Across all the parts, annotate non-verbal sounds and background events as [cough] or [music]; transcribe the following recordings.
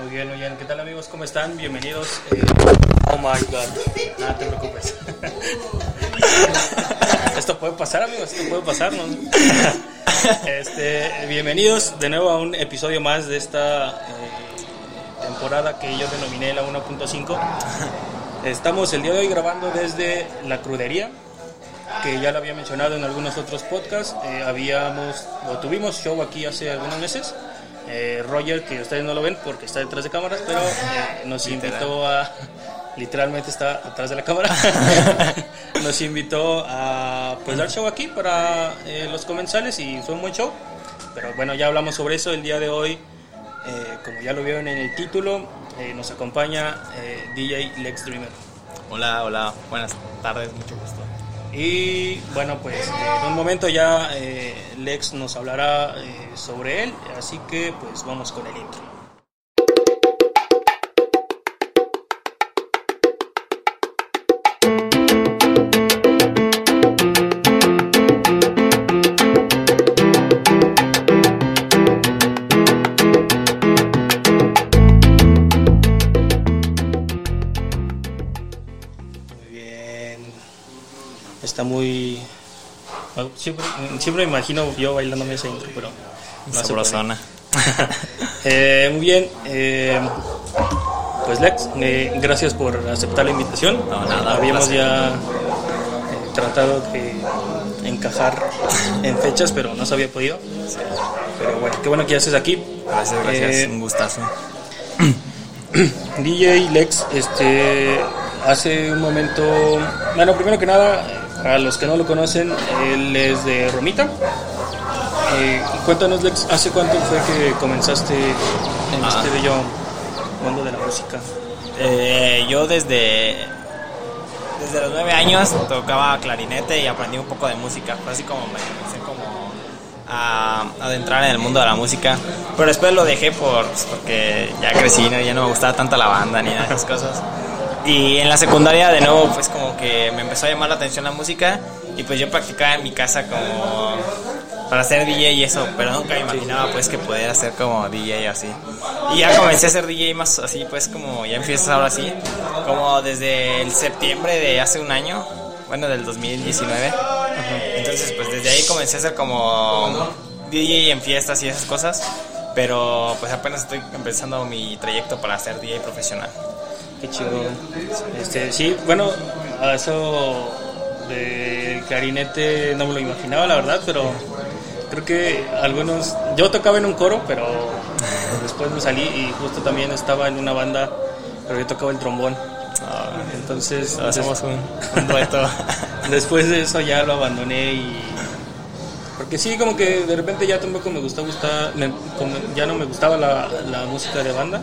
Muy bien, muy bien. ¿Qué tal amigos? ¿Cómo están? Bienvenidos. Eh, oh my god. Nada, te preocupes. [laughs] esto puede pasar amigos, esto puede pasar, ¿no? Este, bienvenidos de nuevo a un episodio más de esta eh, temporada que yo denominé la 1.5. Estamos el día de hoy grabando desde la crudería, que ya lo había mencionado en algunos otros podcasts. Eh, habíamos, o tuvimos show aquí hace algunos meses. Eh, Roger, que ustedes no lo ven porque está detrás de cámaras, pero eh, nos invitó a. Literalmente está atrás de la cámara. [laughs] nos invitó a pues, dar show aquí para eh, los comensales y fue un buen show. Pero bueno, ya hablamos sobre eso el día de hoy. Eh, como ya lo vieron en el título, eh, nos acompaña DJ Lex Dreamer. Hola, hola, buenas tardes, mucho gusto. Y bueno, pues eh, en un momento ya eh, Lex nos hablará eh, sobre él, así que pues vamos con el intro. Está muy... Siempre, siempre me imagino yo bailándome ese intro, pero... no. Sabrosona. Eh, muy bien. eh, pues Lex, eh, gracias por aceptar la invitación. No, nada, Habíamos placer. ya eh, tratado de encajar en fechas, pero no se había podido. Pero bueno, qué bueno que ya estés aquí. Gracias, gracias, un gustazo. [clears throat] DJ Lex, este, hace un momento, bueno, primero que nada, para los que no lo conocen, él es de Romita. Eh, cuéntanos, Lex, ¿hace cuánto fue que comenzaste en Ah. este bello mundo de la música? Eh, yo desde, desde los nueve años tocaba clarinete y aprendí un poco de música. Fue así como me comencé como a adentrar en el mundo de la música. Pero después lo dejé por, pues, porque ya crecí, ¿no? ya no me gustaba tanto la banda ni nada de esas cosas. Y en la secundaria de nuevo pues como que me empezó a llamar la atención la música y pues yo practicaba en mi casa como para ser DJ y eso, pero nunca me imaginaba pues que pudiera ser como DJ así. Y ya comencé a ser DJ más así pues como ya empiezas ahora así, como desde el septiembre de hace un año, bueno del 2019. Entonces pues desde ahí comencé a ser como DJ en fiestas y esas cosas, pero pues apenas estoy empezando mi trayecto para ser DJ profesional. Qué chido. Este, sí, bueno, a eso del clarinete no me lo imaginaba, la verdad, pero creo que algunos. Yo tocaba en un coro, pero después me salí y justo también estaba en una banda, pero yo tocaba el trombón. Entonces, Hacemos un, un dueto. [laughs] después de eso ya lo abandoné y. Porque sí, como que de repente ya tampoco me gustó, gusta, me- como ya no me gustaba la, la música de banda.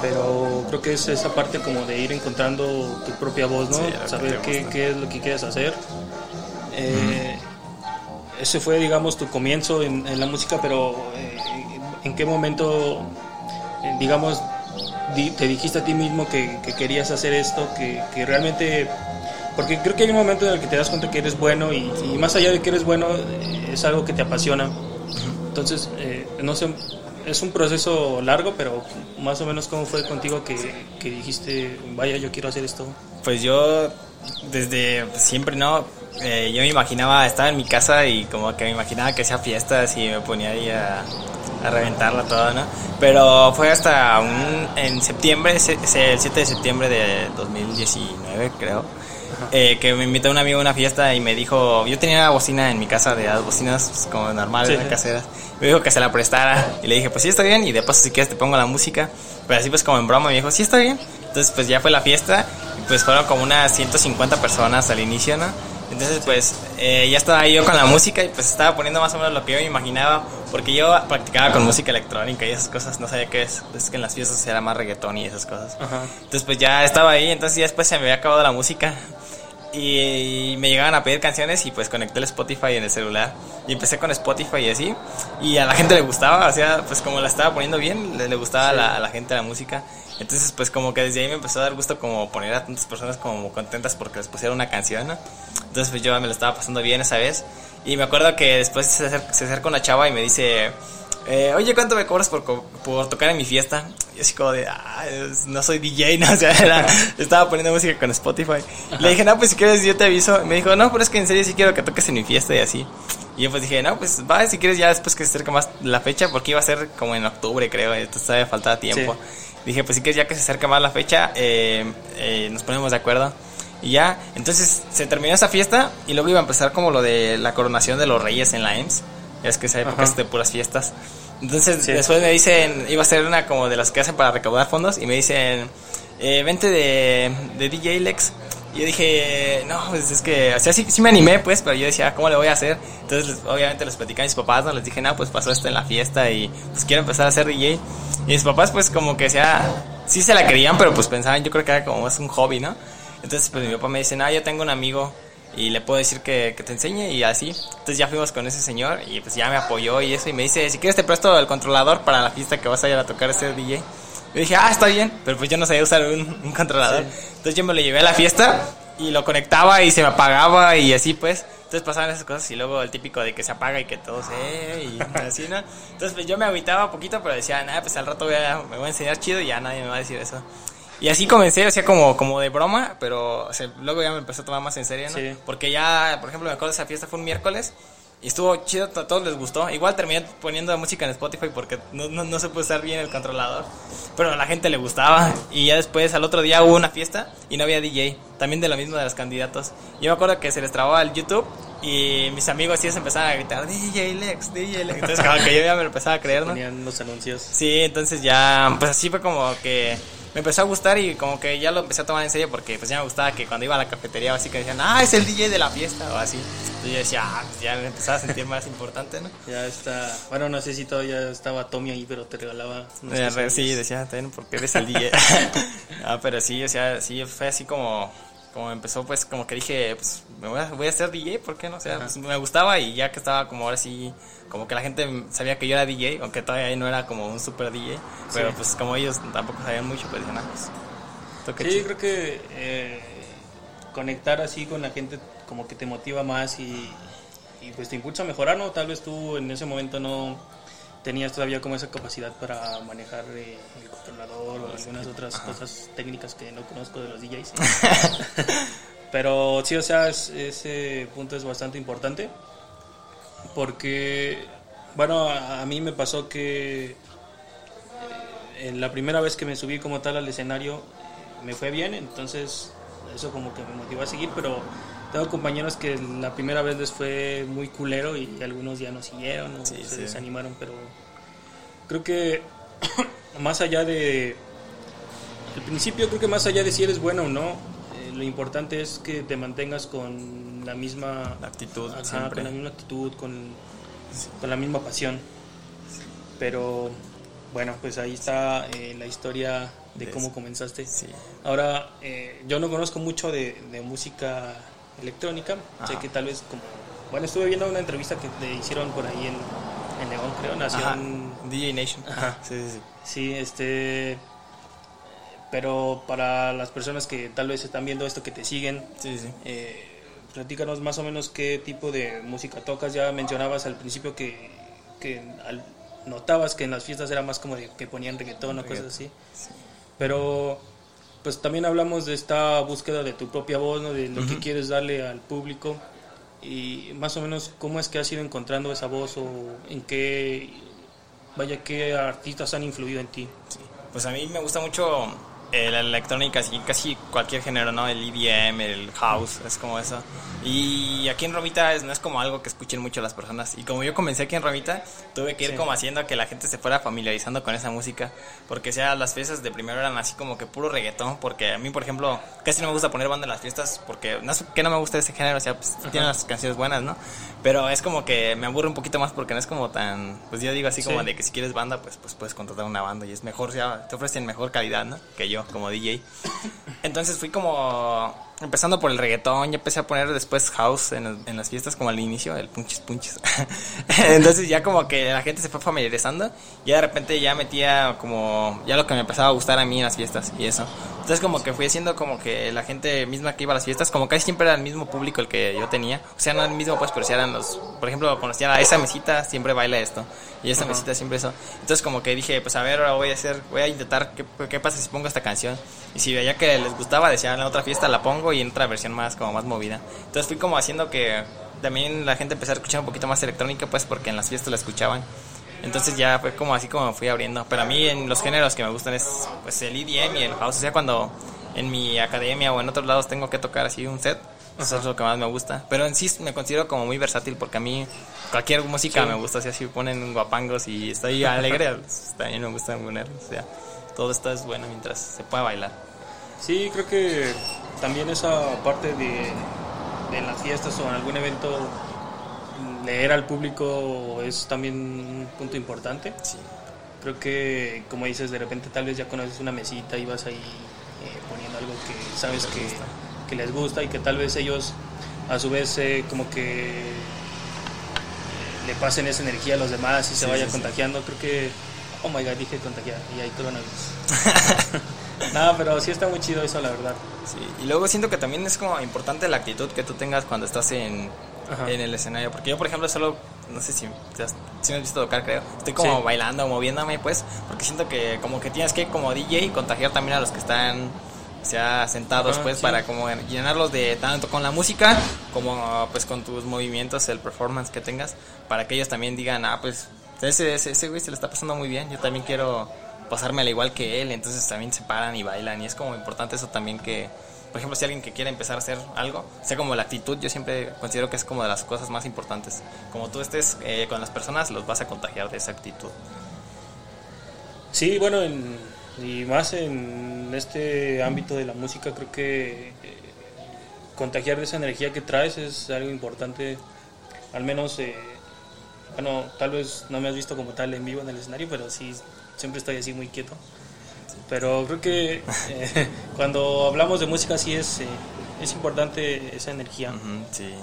Pero creo que es esa parte como de ir encontrando tu propia voz, ¿no? Sí, Saber qué, qué es lo que quieres hacer. Eh, Ese fue, digamos, tu comienzo en, en la música, pero eh, ¿en qué momento, eh, digamos, di- te dijiste a ti mismo que, que querías hacer esto, que, que realmente... Porque creo que hay un momento en el que te das cuenta que eres bueno y, y más allá de que eres bueno, es algo que te apasiona. Entonces, eh, no sé, es un proceso largo, pero más o menos cómo fue contigo que, que dijiste, vaya, yo quiero hacer esto. Pues yo desde siempre, ¿no? Eh, yo me imaginaba, estaba en mi casa y como que me imaginaba que hacía fiestas y me ponía ahí a, a reventarla toda, ¿no? Pero fue hasta un, en septiembre, se- el 7 de septiembre de 2019 creo, eh, que me invitó un amigo a una fiesta y me dijo, yo tenía una bocina en mi casa de las bocinas pues, como normales, Sí, caseras, me dijo que se la prestara y le dije, pues sí, está bien y de paso si quieres te pongo la música, pero así pues como en broma me dijo, sí, está bien. Entonces pues ya fue la fiesta y pues fueron como unas 150 personas al inicio, ¿no? Entonces pues eh, ya estaba ahí yo con la música y pues estaba poniendo más o menos lo que yo me imaginaba, porque yo practicaba con música electrónica y esas cosas, no sabía qué es, es que en las fiestas era más reggaetón y esas cosas. Ajá. Entonces pues ya estaba ahí, entonces ya después se me había acabado la música y me llegaban a pedir canciones y pues conecté el Spotify en el celular y empecé con Spotify y así y a la gente le gustaba, o sea, pues como la estaba poniendo bien, le, le gustaba a, la, a la gente la música. Entonces pues como que desde ahí me empezó a dar gusto como poner a tantas personas como contentas porque les pusiera una canción, ¿no? Entonces pues yo me lo estaba pasando bien esa vez y me acuerdo que después se acerca, se acerca una chava y me dice, eh, oye, ¿cuánto me cobras por, por tocar en mi fiesta? Y así como de, ah, no soy DJ, [laughs] no, o sea, era- estaba poniendo música con Spotify. Le dije, no, pues si quieres yo te aviso. Y me dijo, no, pero es que en serio sí quiero que toques en mi fiesta y así. Y yo pues dije, no, pues va, si quieres ya después que se acerque más la fecha, porque iba a ser como en octubre, creo, entonces todavía faltaba tiempo. Dije, pues si quieres ya que se acerque más la fecha, eh, eh, nos ponemos de acuerdo. Y ya, entonces se terminó esa fiesta y luego iba a empezar como lo de la coronación de los reyes en la EMS. Ya es que esa época Ajá. es de puras fiestas. Entonces Sí. después me dicen, iba a ser una como de las que hacen para recaudar fondos y me dicen, eh, vente de, de DJ Lex. Y yo dije, no, pues es que, o sea, sí, sí me animé, pues, pero yo decía, ¿cómo le voy a hacer? Entonces, obviamente, les platicé a mis papás, ¿no? Les dije, no, pues pasó esto en la fiesta y pues quiero empezar a ser DJ. Y mis papás, pues, como que sea, sí se la creían, pero pues pensaban, yo creo que era como más un hobby, ¿no? Entonces, pues mi papá me dice, no, yo tengo un amigo y le puedo decir que, que te enseñe y así. Entonces ya fuimos con ese señor y pues ya me apoyó y eso y me dice, si quieres te presto el controlador para la fiesta que vas a ir a tocar este DJ. Yo dije, ah, está bien, pero pues yo no sabía usar un, un controlador. Entonces yo me lo llevé a la fiesta y lo conectaba y se me apagaba y así pues. Entonces pasaban esas cosas y luego el típico de que se apaga y que todo se... y [laughs] así, ¿no? Entonces pues yo me agüitaba poquito, pero decía, nada, pues al rato voy a- me voy a enseñar chido y ya nadie me va a decir eso. Y así comencé, sea, como, como de broma, pero o sea, luego ya me empezó a tomar más en serio, ¿no? Sí. Porque ya, por ejemplo, me acuerdo esa fiesta fue un miércoles y estuvo chido, a todos les gustó. Igual terminé poniendo música en Spotify porque no, no, no se puede usar bien el controlador. Pero a la gente le gustaba. Y ya después, al otro día hubo una fiesta y no había DJ. También de lo mismo de los candidatos. Yo me acuerdo que se les trabó al YouTube y mis amigos sí se empezaban a gritar DJ Lex, DJ Lex. Entonces, como que yo ya me lo empezaba a creer, ¿no? Ponían los anuncios. Sí, entonces ya, pues así fue como que me empezó a gustar y como que ya lo empecé a tomar en serio porque pues ya me gustaba que cuando iba a la cafetería o así que decían, ah, es el DJ de la fiesta o así. Entonces yo decía, ah, pues ya me empezaba a sentir más importante, ¿no? [laughs] Ya está. Bueno, no sé si todavía estaba Tommy ahí, pero te regalaba. Eh, sí, decía, también porque eres el DJ. [laughs] ah, pero sí, o sea, sí, fue así como, como empezó, pues como que dije, pues me voy a, voy a ser DJ, ¿por qué no? O sea, pues, me gustaba y ya que estaba como ahora sí, como que la gente sabía que yo era DJ, aunque todavía no era como un super DJ, pero pues como ellos tampoco sabían mucho, pues dije, ah, pues, Sí, chido". creo que eh, conectar así con la gente como que te motiva más y, y, pues te impulsa a mejorar, ¿no? Tal vez tú en ese momento no tenías todavía como esa capacidad para manejar eh, el controlador o algunas otras cosas técnicas que no conozco de los DJs. [laughs] Pero sí, o sea, es- ese punto es bastante importante porque, bueno, a, a mí me pasó que en la primera vez que me subí como tal al escenario eh, me fue bien, entonces eso como que me motivó a seguir, pero tengo compañeros que la primera vez les fue muy culero y algunos ya no siguieron o Sí, se sí. desanimaron, pero creo que [clears throat] más allá de al principio creo que más allá de si eres bueno o no, eh, lo importante es que te mantengas con la misma La actitud, Ajá, siempre. con la misma actitud, con, con la misma pasión. Pero bueno, pues ahí está eh, la historia de De cómo eso. comenzaste. Sí. Ahora, eh, yo no conozco mucho de, de música electrónica. Sé Ajá. que tal vez como... Bueno, estuve viendo una entrevista que le hicieron por ahí en, en León, creo, Ajá, Nación... DJ Nation. Ajá. Sí, sí, sí. Sí, este... Pero para las personas que tal vez están viendo esto, que te siguen, Sí, sí. eh, platícanos más o menos qué tipo de música tocas. Ya mencionabas al principio que, que al- notabas que en las fiestas era más como de que ponían reggaetón o cosas así. Pero pues también hablamos de esta búsqueda de tu propia voz, ¿no? de lo que quieres darle al público y más o menos cómo es que has ido encontrando esa voz o en qué, vaya, qué artistas han influido en ti. Sí. Pues a mí me gusta mucho eh, la electrónica, así casi cualquier género, ¿no? El EDM, el house, es como eso. Y aquí en Romita es, no es como algo que escuchen mucho las personas. Y como yo comencé aquí en Romita, tuve que ir Sí. como haciendo que la gente se fuera familiarizando con esa música. Porque sea las fiestas de primero eran así como que puro reggaetón. Porque a mí, por ejemplo, casi no me gusta poner banda en las fiestas. Porque no sé que no me gusta ese género, o sea, pues tiene las canciones buenas, ¿no? Pero es como que me aburre un poquito más porque no es como tan. Pues yo digo así como Sí. de que si quieres banda, pues, pues puedes contratar una banda y es mejor, o sea, te ofrecen mejor calidad, ¿no? Que yo, como DJ. Entonces fui como empezando por el reggaetón, ya empecé a poner después house en, en las fiestas como al inicio, el punches punches. [laughs] Entonces ya como que la gente se fue familiarizando, ya de repente ya metía como ya lo que me empezaba a gustar a mí en las fiestas y eso. Entonces como que fui haciendo como que la gente misma que iba a las fiestas, como casi siempre era el mismo público el que yo tenía. O sea, no el mismo pues, pero si eran los, por ejemplo, conocía a esa mesita, siempre baila esto. Y esa mesita siempre eso. Entonces como que dije, pues a ver, ahora voy a hacer, voy a intentar qué, qué pasa si pongo esta canción. Y si veía que les gustaba, decía en la otra fiesta la pongo y en otra versión más, como más movida. Entonces fui como haciendo que también la gente empezó a escuchar un poquito más electrónica, pues porque en las fiestas la escuchaban. Entonces ya fue como así como fui abriendo. Pero a mí en los géneros que me gustan es pues el EDM y el house. O sea, cuando en mi academia o en otros lados tengo que tocar así un set, eso es lo que más me gusta. Pero en sí me considero como muy versátil porque a mí cualquier música me gusta. O sea, si ponen guapangos y estoy alegre, pues, [laughs] también me gusta poner. O sea, todo esto es bueno mientras se pueda bailar. Sí, creo que también esa parte de, de en las fiestas o en algún evento leer al público es también un punto importante. Sí. Creo que, como dices, de repente tal vez ya conoces una mesita y vas ahí eh, poniendo algo que sabes que, que, les gusta y que tal vez ellos a su vez eh, como que le pasen esa energía a los demás y se vaya contagiando. Creo que, oh my god, dije contagiar y hay coronavirus. [laughs] no, pero sí está muy chido eso, la verdad. Sí, y luego siento que también es como importante la actitud que tú tengas cuando estás en, en el escenario. Porque yo, por ejemplo, solo, no sé si, si me has visto tocar, creo. Estoy como bailando, moviéndome, pues, porque siento que como que tienes que, como DJ, contagiar también a los que están, o sea, sentados, pues, para como llenarlos de tanto con la música como, pues, con tus movimientos, el performance que tengas, para que ellos también digan, ah, pues, ese, ese, ese güey se le está pasando muy bien, yo también quiero pasarme al igual que él, entonces también se paran y bailan, y es como importante eso también que por ejemplo, si alguien que quiere empezar a hacer algo, sea como la actitud, yo siempre considero que es como de las cosas más importantes. Como tú estés eh, con las personas, los vas a contagiar de esa actitud. Sí, bueno, y más en este ámbito de la música, creo que eh, contagiar de esa energía que traes es algo importante. Al menos, eh, bueno, tal vez no me has visto como tal en vivo en el escenario, pero sí, siempre estoy así muy quieto. Pero creo que eh, [laughs] cuando hablamos de música sí es, eh, es importante esa energía. sí,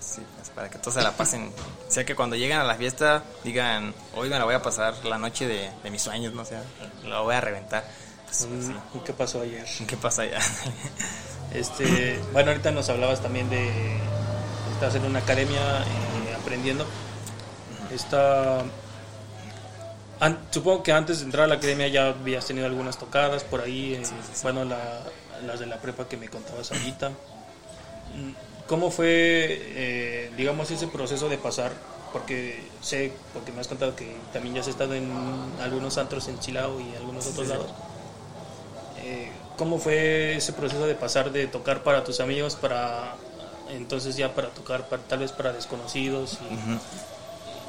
sí pues, para que todos se la pasen. O sea, que cuando lleguen a la fiesta digan, hoy me la voy a pasar la noche de, de mis sueños, ¿no? O sea, la voy a reventar. Pues, ¿Qué pasó ayer? ¿Qué pasó ayer? [laughs] este, bueno, ahorita nos hablabas también de... Estás en una academia eh, aprendiendo. Está supongo que antes de entrar a la academia ya habías tenido algunas tocadas por ahí, eh, bueno, las de la prepa que me contabas ahorita. Mm, ¿Cómo fue, eh, digamos, ese proceso de pasar? Porque sé, porque me has contado que también ya has estado en algunos antros en Chilao y algunos otros lados. Eh, ¿Cómo fue ese proceso de pasar de tocar para tus amigos para entonces ya para tocar tal vez para desconocidos?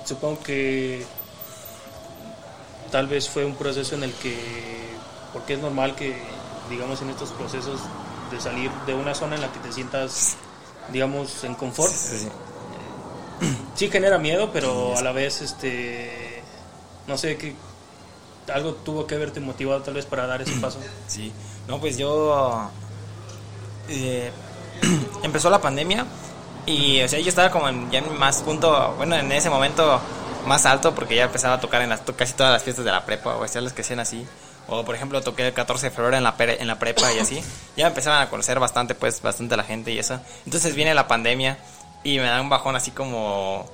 Supongo que tal vez fue un proceso en el que, porque es normal que, digamos, en estos procesos de salir de una zona en la que te sientas, digamos, en confort, sí, [clears throat] genera miedo, pero a la vez, este, no sé, qué algo tuvo que haberte motivado tal vez para dar ese paso. [clears throat] Sí, no, pues yo, eh, [clears throat] empezó la pandemia y, o sea, yo estaba como en, ya en más punto, bueno, en ese momento más alto porque ya empezaba a tocar en las, casi todas las fiestas de la prepa o las que sean así. O por ejemplo toqué el 14 de febrero en la, en la prepa y así. Ya empezaban a conocer bastante, pues, bastante la gente y eso. Entonces viene la pandemia y me da un bajón así como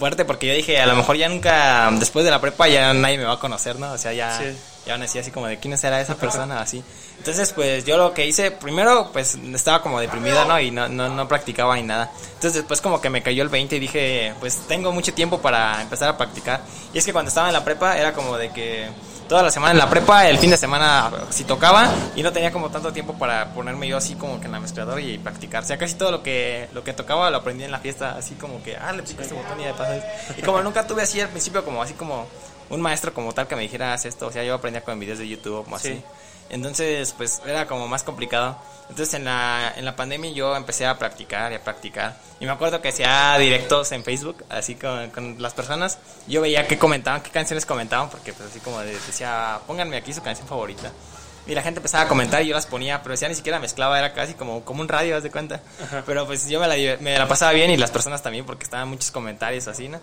fuerte porque yo dije, a lo mejor ya nunca, después de la prepa ya nadie me va a conocer, ¿no? O sea, ya, ya me decía así como de quién será esa persona, así. Entonces, pues yo lo que hice, primero, pues estaba como deprimida, ¿no? Y no, no, no practicaba ni nada. Entonces, después como que me cayó el 20 y dije, pues tengo mucho tiempo para empezar a practicar. Y es que cuando estaba en la prepa era como de que toda la semana en la prepa, el fin de semana sí tocaba y no tenía como tanto tiempo para ponerme yo así como que en la mezcladora y practicar. O sea, casi todo lo que, lo que tocaba lo aprendí en la fiesta, así como que, ah, le pico este botón y de paso. Y como nunca tuve así al principio como así como un maestro como tal que me dijera, haz esto, o sea, yo aprendía con videos de YouTube como así. Entonces, pues era como más complicado. Entonces en la, en la pandemia yo empecé a practicar y a practicar. Y me acuerdo que hacía directos en Facebook, así con, con las personas. Yo veía qué comentaban, qué canciones comentaban, porque pues así como decía, pónganme aquí su canción favorita. Y la gente empezaba a comentar y yo las ponía, pero ya ni siquiera mezclaba, era casi como, como un radio, haz de cuenta. Pero pues yo me la, me la pasaba bien y las personas también, porque estaban muchos comentarios así, ¿no?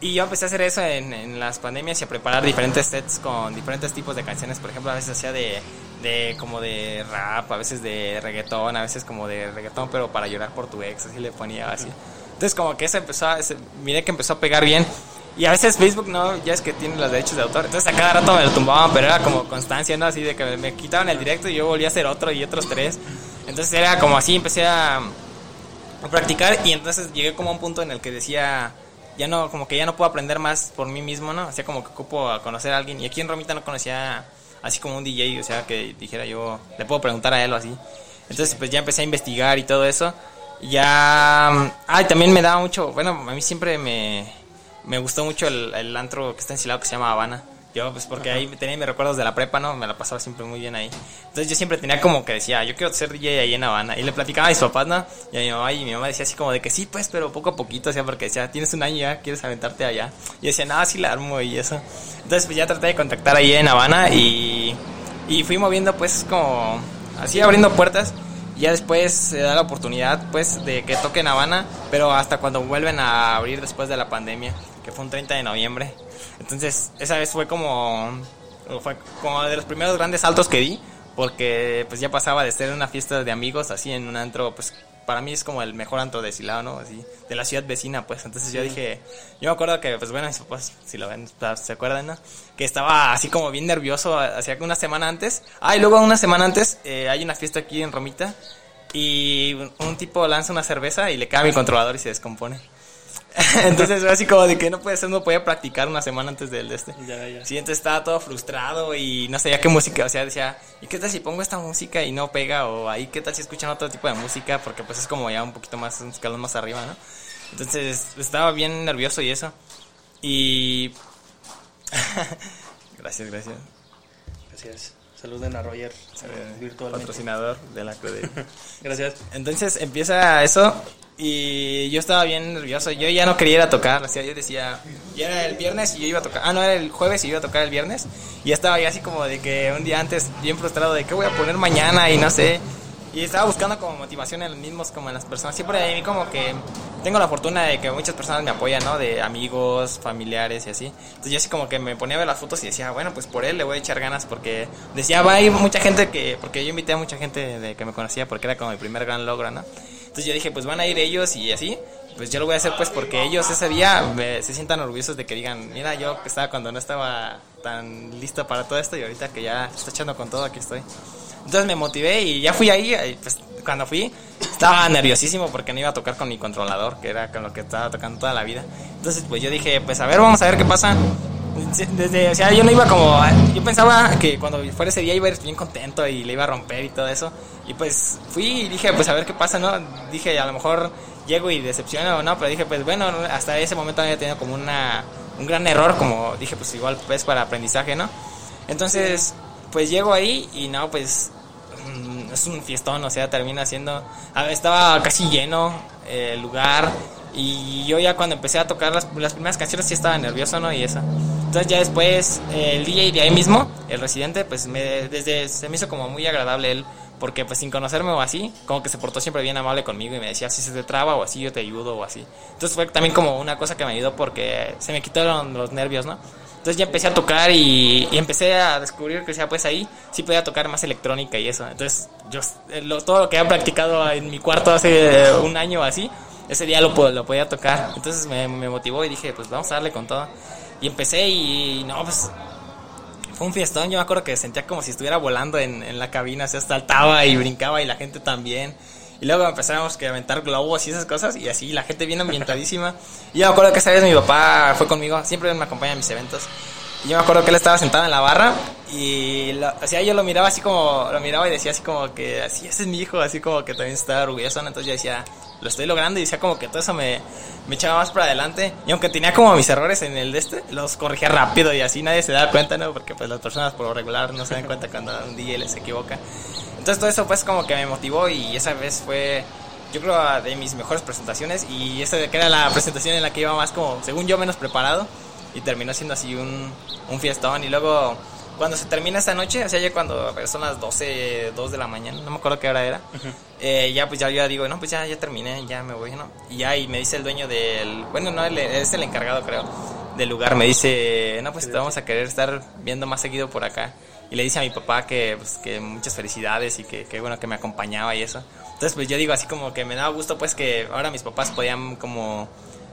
Y yo empecé a hacer eso en, en, las pandemias y a preparar diferentes sets con diferentes tipos de canciones. Por ejemplo, a veces hacía de, de como de rap, a veces de reggaetón, a veces como de reggaetón, pero para llorar por tu ex, así le ponía así. Entonces como que eso empezó, a, miré que empezó a pegar bien. Y a veces Facebook, ¿no? Ya es que tiene los derechos de autor. Entonces a cada rato me lo tumbaban, pero era como constancia, ¿no? Así de que me quitaban el directo y yo volví a hacer otro y otros tres. Entonces era como así, empecé a, a practicar y entonces llegué como a un punto en el que decía, ya no, como que ya no puedo aprender más por mí mismo, ¿no? Hacía como que ocupo a conocer a alguien. Y aquí en Romita no conocía así como un DJ, o sea, que dijera yo, le puedo preguntar a él o así. Entonces, pues ya empecé a investigar y todo eso. Ya. Ah, también me daba mucho. Bueno, a mí siempre me, me gustó mucho el, el antro que está ensilado que se llama Habana. Yo, pues porque ahí tenía mis recuerdos de la prepa, ¿no? Me la pasaba siempre muy bien ahí. Entonces yo siempre tenía como que decía, yo quiero ser DJ ahí en Habana. Y le platicaba a mis papás, ¿no? Y a mi mamá, y mi mamá decía así como de que sí, pues, pero poco a poquito, o sea, porque decía, tienes un año ya, quieres aventarte allá. Y decía, no, sí la armo y eso. Entonces pues ya traté de contactar ahí en Habana y, y fui moviendo pues como, así abriendo puertas. Ya después se da la oportunidad pues de que toquen Habana, pero hasta cuando vuelven a abrir después de la pandemia, que fue un 30 de noviembre. Entonces, esa vez fue como, fue como de los primeros grandes saltos que di, porque pues ya pasaba de ser una fiesta de amigos, así en un antro, pues para mí es como el mejor antro de Silao, ¿no? Así, de la ciudad vecina, pues. Entonces yo dije, yo me acuerdo que, pues bueno, pues, si lo ven, se acuerdan, ¿no? Que estaba así como bien nervioso, hacía una semana antes. Ah, y luego una semana antes eh, hay una fiesta aquí en Romita y un tipo lanza una cerveza y le cae a mi controlador y se descompone. [laughs] entonces fue así como de que no puede ser, no podía practicar una semana antes del de este. Ya, ya. Sí, entonces estaba todo frustrado y no sabía qué música, o sea, decía, ¿y qué tal si pongo esta música y no pega? O ahí, ¿qué tal si escuchan otro tipo de música? Porque pues es como ya un poquito más, un escalón más arriba, ¿no? Entonces estaba bien nervioso y eso. Y... [laughs] gracias, gracias. Gracias. Saluden a Roger, virtualmente. Patrocinador de la CUDE. [laughs] Gracias. Entonces empieza eso y yo estaba bien nervioso. Yo ya no quería ir a tocar. Yo decía, ya era el viernes y yo iba a tocar. Ah, no, era el jueves y yo iba a tocar el viernes. Y estaba ya así como de que un día antes, bien frustrado de qué voy a poner mañana y no sé. Y estaba buscando como motivación en los mismos, como en las personas. Siempre a mí como que tengo la fortuna de que muchas personas me apoyan, ¿no? De amigos, familiares y así. Entonces yo así como que me ponía a ver las fotos y decía, bueno, pues por él le voy a echar ganas porque decía, va, hay mucha gente que... Porque yo invité a mucha gente de que me conocía porque era como mi primer gran logro, ¿no? Entonces yo dije, pues van a ir ellos y así. Pues yo lo voy a hacer pues porque ellos ese día me, se sientan orgullosos de que digan, mira, yo estaba cuando no estaba tan listo para todo esto y ahorita que ya está echando con todo, aquí estoy. Entonces me motivé y ya fui ahí, y pues cuando fui estaba nerviosísimo porque no iba a tocar con mi controlador, que era con lo que estaba tocando toda la vida. Entonces pues yo dije, pues a ver, vamos a ver qué pasa. Desde, o sea, yo no iba como, yo pensaba que cuando fuera ese día iba a ir bien contento y le iba a romper y todo eso. Y pues fui y dije, pues a ver qué pasa, ¿no? Dije, a lo mejor llego y decepciono o no, pero dije, pues bueno, hasta ese momento había tenido como una, un gran error, como dije, pues igual pues para aprendizaje, ¿no? Entonces, pues llego ahí y no, pues mm, es un fiestón, o sea, termina siendo... Estaba casi lleno el lugar y yo ya cuando empecé a tocar las, las, primeras canciones sí estaba nervioso, ¿no? Y eso. Entonces ya después el DJ de ahí mismo, el residente, pues me, desde se me hizo como muy agradable él, porque pues sin conocerme o así, como que se portó siempre bien amable conmigo y me decía si se te traba o así yo te ayudo o así. Entonces fue también como una cosa que me ayudó porque se me quitaron los nervios, ¿no? Entonces ya empecé a tocar y, y, empecé a descubrir que sea pues ahí sí podía tocar más electrónica y eso. Entonces yo lo, todo lo que había practicado en mi cuarto hace un año o así, ese día lo, lo podía tocar. Entonces me, motivó y dije pues vamos a darle con todo. Y empecé y no, pues fue un fiestón. Yo me acuerdo que sentía como si estuviera volando en, la cabina, se saltaba y brincaba y la gente también. Y luego empezamos a aventar globos y esas cosas y así, la gente bien ambientadísima. Y yo me acuerdo que esa vez mi papá fue conmigo, siempre me acompaña a mis eventos. Yo me acuerdo que él estaba sentado en la barra y lo, o yo lo miraba así como, lo miraba y decía así como que, así, ese es mi hijo, así como que también estaba orgulloso. Entonces yo decía, lo estoy logrando y decía como que todo eso me, me echaba más para adelante. Y aunque tenía como mis errores en el de este, los corregía rápido y así nadie se da cuenta, ¿no? Porque pues las personas por lo regular no se dan cuenta cuando un día les equivoca. Entonces todo eso pues como que me motivó y esa vez fue yo creo de mis mejores presentaciones y esa que era la presentación en la que iba más como según yo menos preparado y terminó siendo así un, un fiestón y luego cuando se termina esta noche, o sea ya cuando son las 12, 2 de la mañana, no me acuerdo qué hora era, uh -huh. eh, ya pues ya yo digo, no pues ya, ya terminé, ya me voy, ¿no? Y ya y me dice el dueño del, bueno no, es el encargado creo del lugar, me dice, no pues te vamos a querer estar viendo más seguido por acá. Y y le dice a mi papá que, pues, que muchas felicidades y que, que bueno que me acompañaba y eso. Entonces pues yo digo así como que me daba gusto pues que ahora mis papás podían como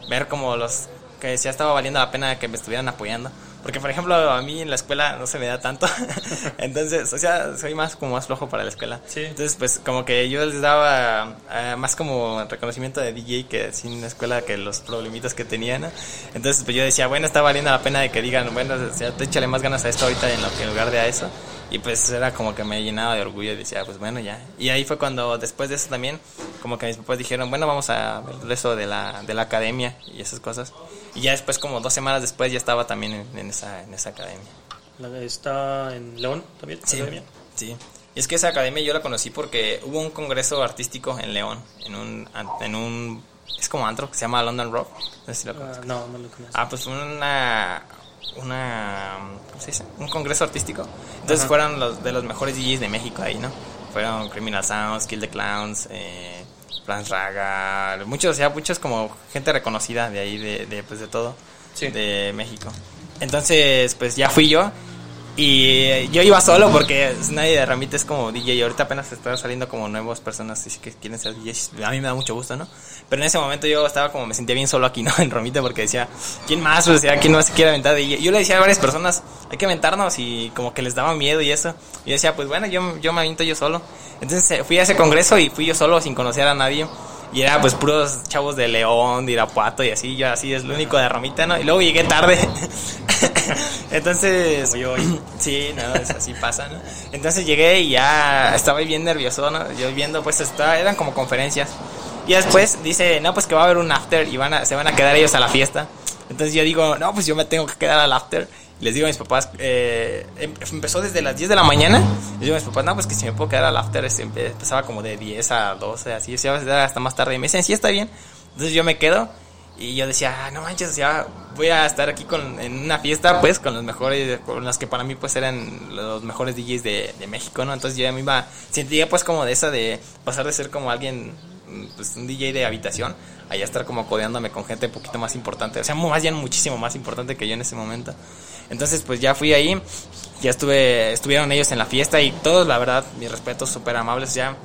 ver como los que ya estaba valiendo la pena que me estuvieran apoyando. Porque, por ejemplo, a mí en la escuela no se me da tanto. [laughs] Entonces, o sea, soy más como más flojo para la escuela. Sí. Entonces, pues como que yo les daba eh, más como reconocimiento de DJ que sin la escuela que los problemitas que tenían. Entonces, pues yo decía, bueno, está valiendo la pena de que digan, bueno, o sea, te échale más ganas a esto ahorita en, lo que en lugar de a eso. Y pues era como que me llenaba de orgullo y decía, pues bueno, ya. Y ahí fue cuando, después de eso también, como que mis papás dijeron, bueno, vamos a ver eso de la, de la academia y esas cosas. Y ya después, como dos semanas después, ya estaba también en, en esa, en esa academia. La- ¿Está en León también? Sí, academia? sí. Y es que esa academia yo la conocí porque hubo un congreso artístico en León, en un, en un es como antro que se llama London Rock. No sé si lo conoces. no, no lo conozco. Ah, pues una, una, ¿cómo se dice? Un congreso artístico. Entonces fueron los de los mejores DJs de México ahí, ¿no? Fueron Criminal Sounds, Kill the Clowns, eh, Franz Raga, muchos, ya muchos como gente reconocida de ahí, de, de, pues de todo, Sí. de México. Entonces, pues ya fui yo. Y yo iba solo porque nadie de Ramita es como DJ. Y ahorita apenas están saliendo como nuevas personas que quieren ser DJs. A mí me da mucho gusto, ¿no? Pero en ese momento yo estaba como, me sentía bien solo aquí, ¿no? [laughs] En Ramita porque decía, ¿quién más? O sea, ¿quién más se quiere aventar? Y yo le decía a varias personas, hay que aventarnos y como que les daba miedo y eso. Y yo decía, pues bueno, yo, yo me aviento yo solo. Entonces eh, fui a ese congreso y fui yo solo sin conocer a nadie. Y era pues puros chavos de León, de Irapuato y así, yo así es lo único de Ramita, ¿no? Y luego llegué tarde. [laughs] Entonces, yo [clears throat] sí, no, es así pasa, ¿no? Entonces llegué y ya estaba bien nervioso, ¿no? Yo viendo, pues estaba, eran como conferencias. Y después dice, no, pues que va a haber un after y van a, se van a quedar ellos a la fiesta. Entonces yo digo, no, pues yo me tengo que quedar al after. Les digo a mis papás, eh, em- empezó desde las 10 de la mañana. Les digo a mis papás, no, pues que si me puedo quedar al after, este, empe- empezaba como de 10 a 12, así, se iba a hasta más tarde. Y me dicen, sí, está bien. Entonces yo me quedo. Y yo decía, ah, no manches, ya voy a estar aquí con, en una fiesta, pues, con los mejores, con los que para mí, pues, eran los mejores DJs de, de México, ¿no? Entonces yo ya me iba, sentía, pues, como de esa de pasar de ser como alguien, pues, un DJ de habitación, a ya estar como codeándome con gente un poquito más importante, o sea, más bien muchísimo más importante que yo en ese momento. Entonces, pues, ya fui ahí, ya estuve, estuvieron ellos en la fiesta y todos, la verdad, mis respetos, súper amables, ya.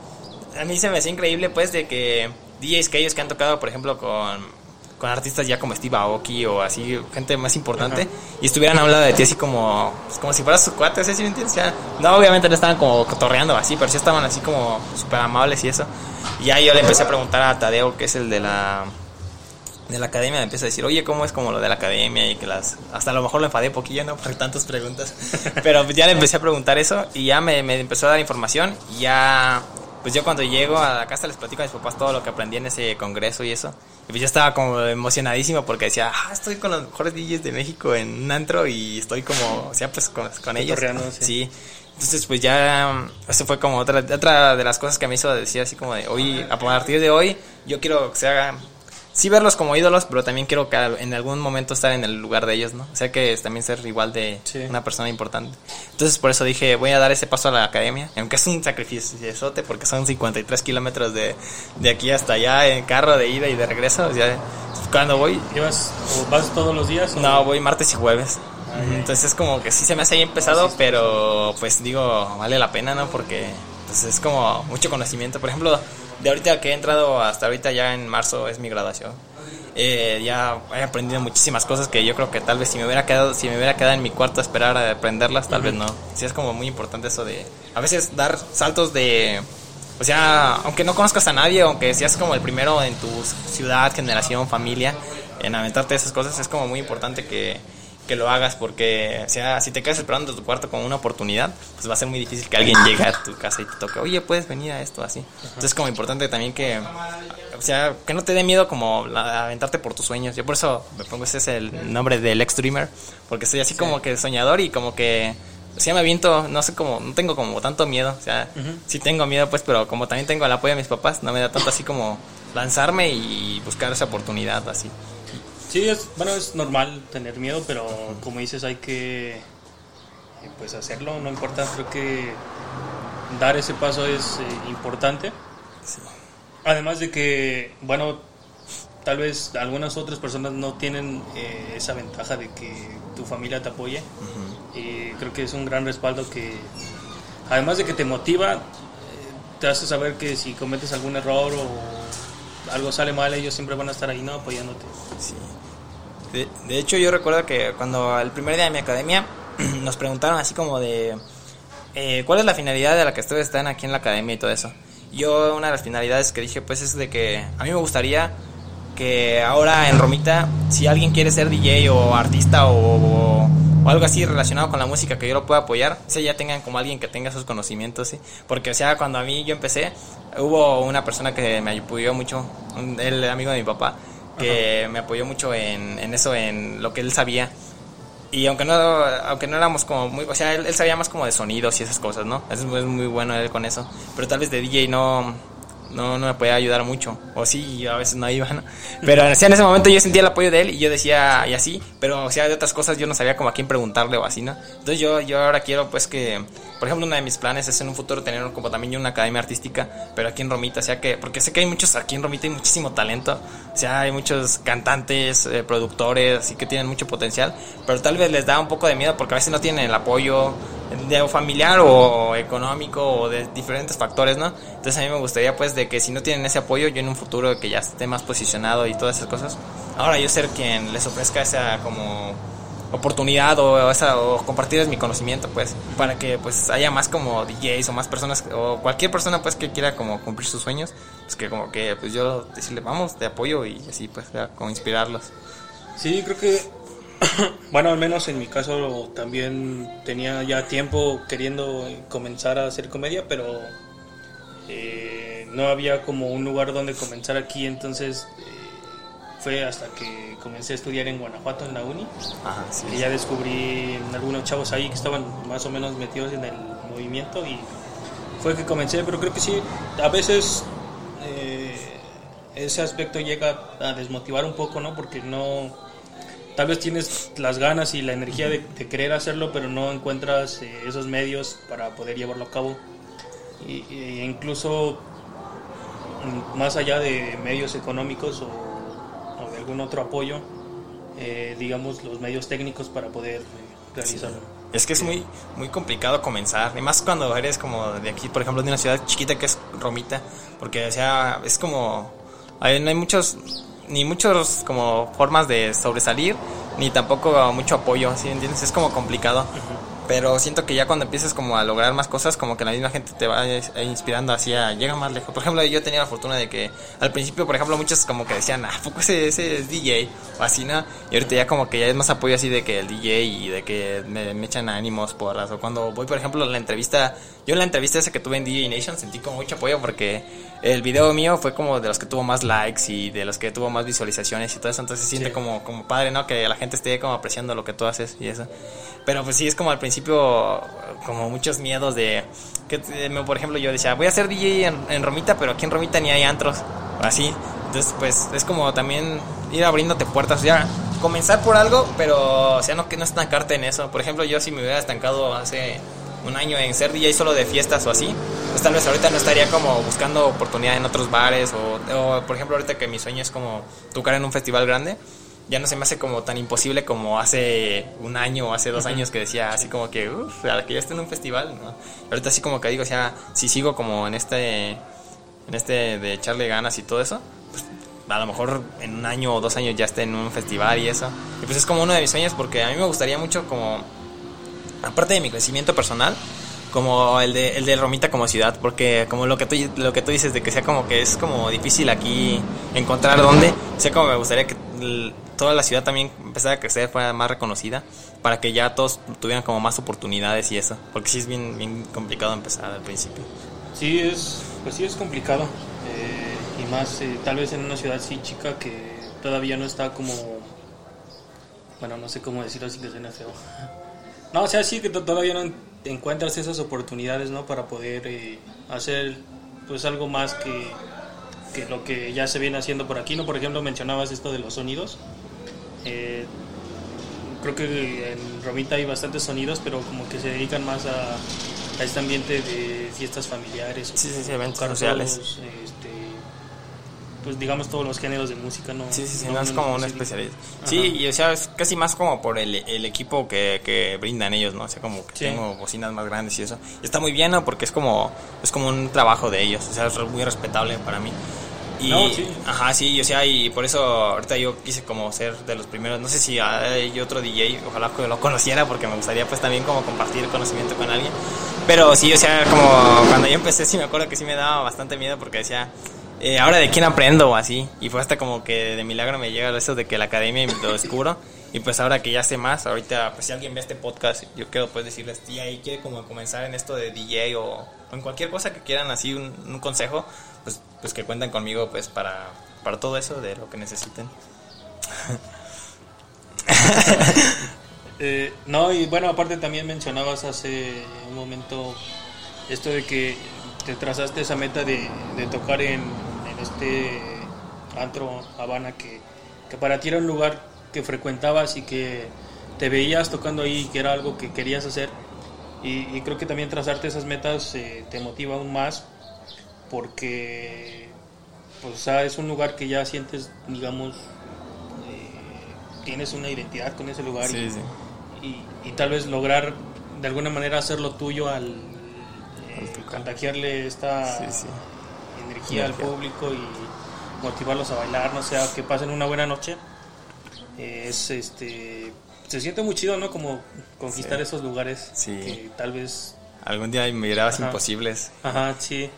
A mí se me hacía increíble, pues, de que DJs que ellos que han tocado, por ejemplo, con con artistas ya como Steve Aoki o así, gente más importante, Ajá. y estuvieran hablando de ti así como, pues, como si fueras su cuate, ¿sí me entiendes? O sea, no, obviamente no estaban como cotorreando así, pero sí estaban así como súper amables y eso. Y ya yo le empecé a preguntar a Tadeo, que es el de la de la academia, me empieza a decir, oye, ¿cómo es como lo de la academia? Y que las... Hasta a lo mejor lo enfadé poquillo, ¿no? Por tantas preguntas. [laughs] Pero ya le empecé a preguntar eso y ya me, me empezó a dar información y ya... Pues yo cuando llego a la casa les platico a mis papás todo lo que aprendí en ese congreso y eso. Y pues yo estaba como emocionadísimo porque decía, ah, estoy con los mejores DJs de México en un antro y estoy como, o sea, pues con, con ellos. Sí. Sí. Entonces, pues ya, eso fue como otra, otra de las cosas que me hizo decir así como de, hoy, a partir de hoy, yo quiero que se haga, sí verlos como ídolos, pero también quiero que en algún momento estar en el lugar de ellos, ¿no? O sea que es también ser igual de Sí. una persona importante. Entonces, por eso dije, voy a dar ese paso a la academia, aunque es un sacrificio porque son 53 kilómetros de, de aquí hasta allá en carro de ida y de regreso. O sea, cuando voy, ¿Llevas o vas todos los días? o- no, voy martes y jueves. Ah, ya. Entonces es como que sí se me hace bien pesado, pero pues digo, vale la pena, ¿no? Porque pues es como mucho conocimiento. Por ejemplo, de ahorita que he entrado hasta ahorita ya en marzo es mi graduación. Eh, ya he aprendido muchísimas cosas que yo creo que tal vez si me hubiera quedado si me hubiera quedado en mi cuarto a esperar a aprenderlas tal vez no sí es como muy importante eso de a veces dar saltos de o sea aunque no conozcas a nadie aunque seas como el primero en tu ciudad generación familia en aventarte esas cosas es como muy importante que que lo hagas porque o sea si te quedas esperando tu cuarto con una oportunidad pues va a ser muy difícil que alguien llegue a tu casa y te toque oye puedes venir a esto así. Entonces es como importante también que o sea que no te dé miedo como la- aventarte por tus sueños. Yo por eso me pongo ese es el nombre del ex dreamer porque soy así como que soñador y como que o sea me aviento no sé como no tengo como tanto miedo o sea Ujú. sí tengo miedo pues pero como también tengo el apoyo de mis papás no me da tanto así como lanzarme y buscar esa oportunidad así Sí, es, bueno, es normal tener miedo, pero como dices, hay que eh, pues hacerlo, no importa, creo que dar ese paso es eh, importante. sí Además de que, bueno, tal vez algunas otras personas no tienen eh, esa ventaja de que tu familia te apoye. Y creo que es un gran respaldo que, además de que te motiva, eh, te hace saber que si cometes algún error o algo sale mal, ellos siempre van a estar ahí, ¿no? Apoyándote. Sí. De, hecho, yo recuerdo que cuando el primer día de mi academia [clears throat] nos preguntaron así como de eh, cuál es la finalidad de la que ustedes están aquí en la academia y todo eso. Yo una de las finalidades que dije pues es de que a mí me gustaría que ahora en Romita, si alguien quiere ser DJ o artista o, algo así relacionado con la música que yo lo pueda apoyar, ya tengan como alguien que tenga esos conocimientos, ¿sí? Porque, o sea, cuando a mí yo empecé, hubo una persona que me apoyó mucho, el amigo de mi papá, que me apoyó mucho en, en eso, en lo que él sabía. Y aunque no aunque no éramos como muy o sea él, él, sabía más como de sonidos y esas cosas no es, es, muy bueno él con eso. Pero tal vez de DJ no no no me podía ayudar mucho o sí a veces no iba ¿no? pero o sea, en ese momento yo sentía el apoyo de él y yo decía y así pero o sea de otras cosas yo no sabía como a quién preguntarle o así no entonces yo yo ahora quiero pues que por ejemplo, uno de mis planes es en un futuro tener como también una academia artística, pero aquí en Romita, o sea que, porque sé que hay muchos, aquí en Romita hay muchísimo talento, o sea, hay muchos cantantes, eh, productores, así que tienen mucho potencial, pero tal vez les da un poco de miedo porque a veces no tienen el apoyo de familiar o económico o de diferentes factores, ¿no? Entonces a mí me gustaría pues de que si no tienen ese apoyo, yo en un futuro que ya esté más posicionado y todas esas cosas, ahora yo ser quien les ofrezca esa como oportunidad o, esa, o compartirles mi conocimiento pues para que pues haya más como DJs o más personas o cualquier persona pues que quiera como cumplir sus sueños pues que como que pues yo decirle vamos te apoyo y así pues ya, como inspirarlos. Sí creo que [coughs] bueno al menos en mi caso también tenía ya tiempo queriendo comenzar a hacer comedia pero eh, no había como un lugar donde comenzar aquí entonces eh, fue hasta que comencé a estudiar en Guanajuato, en la uni. Ajá, sí, y ya descubrí algunos chavos ahí que estaban más o menos metidos en el movimiento y fue que comencé, pero creo que sí, a veces eh, ese aspecto llega a desmotivar un poco, ¿no? Porque no, tal vez tienes las ganas y la energía de, de querer hacerlo, pero no encuentras eh, esos medios para poder llevarlo a cabo. Y, e incluso más allá de medios económicos o o de algún otro apoyo, eh, digamos, los medios técnicos para poder realizarlo. Sí. Es que es muy, muy complicado comenzar, y más cuando eres como de aquí, por ejemplo, de una ciudad chiquita que es Romita, porque, o sea, es como, hay, no hay muchos, ni muchos como formas de sobresalir, ni tampoco mucho apoyo, ¿sí entiendes? Es como complicado. Uh -huh pero siento que ya cuando empieces como a lograr más cosas como que la misma gente te va inspirando hacia llega más lejos. Por ejemplo yo tenía la fortuna de que al principio por ejemplo muchos como que decían ah poco ese, ese es DJ o así no y ahorita ya como que ya es más apoyo así de que el DJ y de que me, me echan ánimos porras. O cuando voy por ejemplo a la entrevista yo en la entrevista esa que tuve en DJ Nation sentí como mucho apoyo porque el video mío fue como de los que tuvo más likes y de los que tuvo más visualizaciones y todo eso. Entonces se siente sí. como como padre no que la gente esté como apreciando lo que tú haces y eso. Pero pues sí es como al principio como muchos miedos de que por ejemplo yo decía voy a ser DJ en, en, Romita pero aquí en Romita ni hay antros así. Entonces pues es como también ir abriéndote puertas ya comenzar por algo pero o sea no que no estancarte en eso. Por ejemplo yo si me hubiera estancado hace un año en ser DJ solo de fiestas o así pues tal vez ahorita no estaría como buscando oportunidad en otros bares o, o por ejemplo ahorita que mi sueño es como tocar en un festival grande ya no se me hace como tan imposible como hace un año o hace dos años que decía así como que, uff, a la que ya esté en un festival, ¿no? Ahorita así como que digo, o sea, si sigo como en este, en este de echarle ganas y todo eso, pues a lo mejor en un año o dos años ya esté en un festival y eso. Y pues es como uno de mis sueños porque a mí me gustaría mucho como, aparte de mi crecimiento personal, como el de, el de Romita como ciudad, porque como lo que, tú, lo que tú dices de que sea como que es como difícil aquí encontrar dónde, sea como me gustaría que toda la ciudad también empezara a crecer, fuera más reconocida, para que ya todos tuvieran como más oportunidades y eso, porque sí es bien, bien complicado empezar al principio. Sí, es, pues sí es complicado, eh, y más eh, tal vez en una ciudad así chica que todavía no está como, bueno, no sé cómo decirlo sin que suene feo. [laughs] No, o sea, sí que todavía no encuentras esas oportunidades, ¿no? Para poder eh, hacer, pues, algo más que, que lo que ya se viene haciendo por aquí, ¿no? Por ejemplo, mencionabas esto de los sonidos. Eh, creo que en Romita hay bastantes sonidos, pero como que se dedican más a, a este ambiente de fiestas familiares. Sí, sí, sí eventos sociales. Este, pues digamos todos los géneros de música, ¿no? Sí, sí, sí, no- no, es como un especialista. Sí, y o sea, es casi más como por el, el equipo que, que brindan ellos, ¿no? O sea, como que Sí. tengo bocinas más grandes y eso. Y está muy bien, ¿no? Porque es como, es como un trabajo de ellos, o sea, es muy respetable para mí. Y, No, sí. Ajá, sí, o sea, y por eso ahorita yo quise como ser de los primeros, no sé si hay otro DJ, ojalá que lo conociera porque me gustaría pues también como compartir conocimiento con alguien. Pero sí, o sea, como cuando yo empecé sí me acuerdo que sí me daba bastante miedo porque decía, eh, ahora de quién aprendo o así. Y fue hasta como que de milagro me llega eso de que la academia lo descubro. Y pues ahora que ya sé más, ahorita pues si alguien ve este podcast, yo quiero pues decirles, tía, y quiere como comenzar en esto de DJ o, en cualquier cosa que quieran así un, consejo, pues, pues que cuenten conmigo pues para, para todo eso de lo que necesiten. [laughs] Eh, no, y bueno, aparte también mencionabas hace un momento esto de que te trazaste esa meta de, de tocar en, en este antro Habana que, que para ti era un lugar que frecuentabas y que te veías tocando ahí, que era algo que querías hacer. Y, y creo que también trazarte esas metas eh, te motiva aún más porque pues, o sea, es un lugar que ya sientes, digamos, eh, tienes una identidad con ese lugar y, Sí, y, y tal vez lograr de alguna manera hacerlo tuyo al Al tocar. contagiarle esta Sí, sí. energía al público y motivarlos a bailar, no sé, a que pasen una buena noche. Eh, es este se siente muy chido, ¿no? Como conquistar Sí. esos lugares Sí. que tal vez Algún día mirabas Ajá. imposibles. ajá, sí.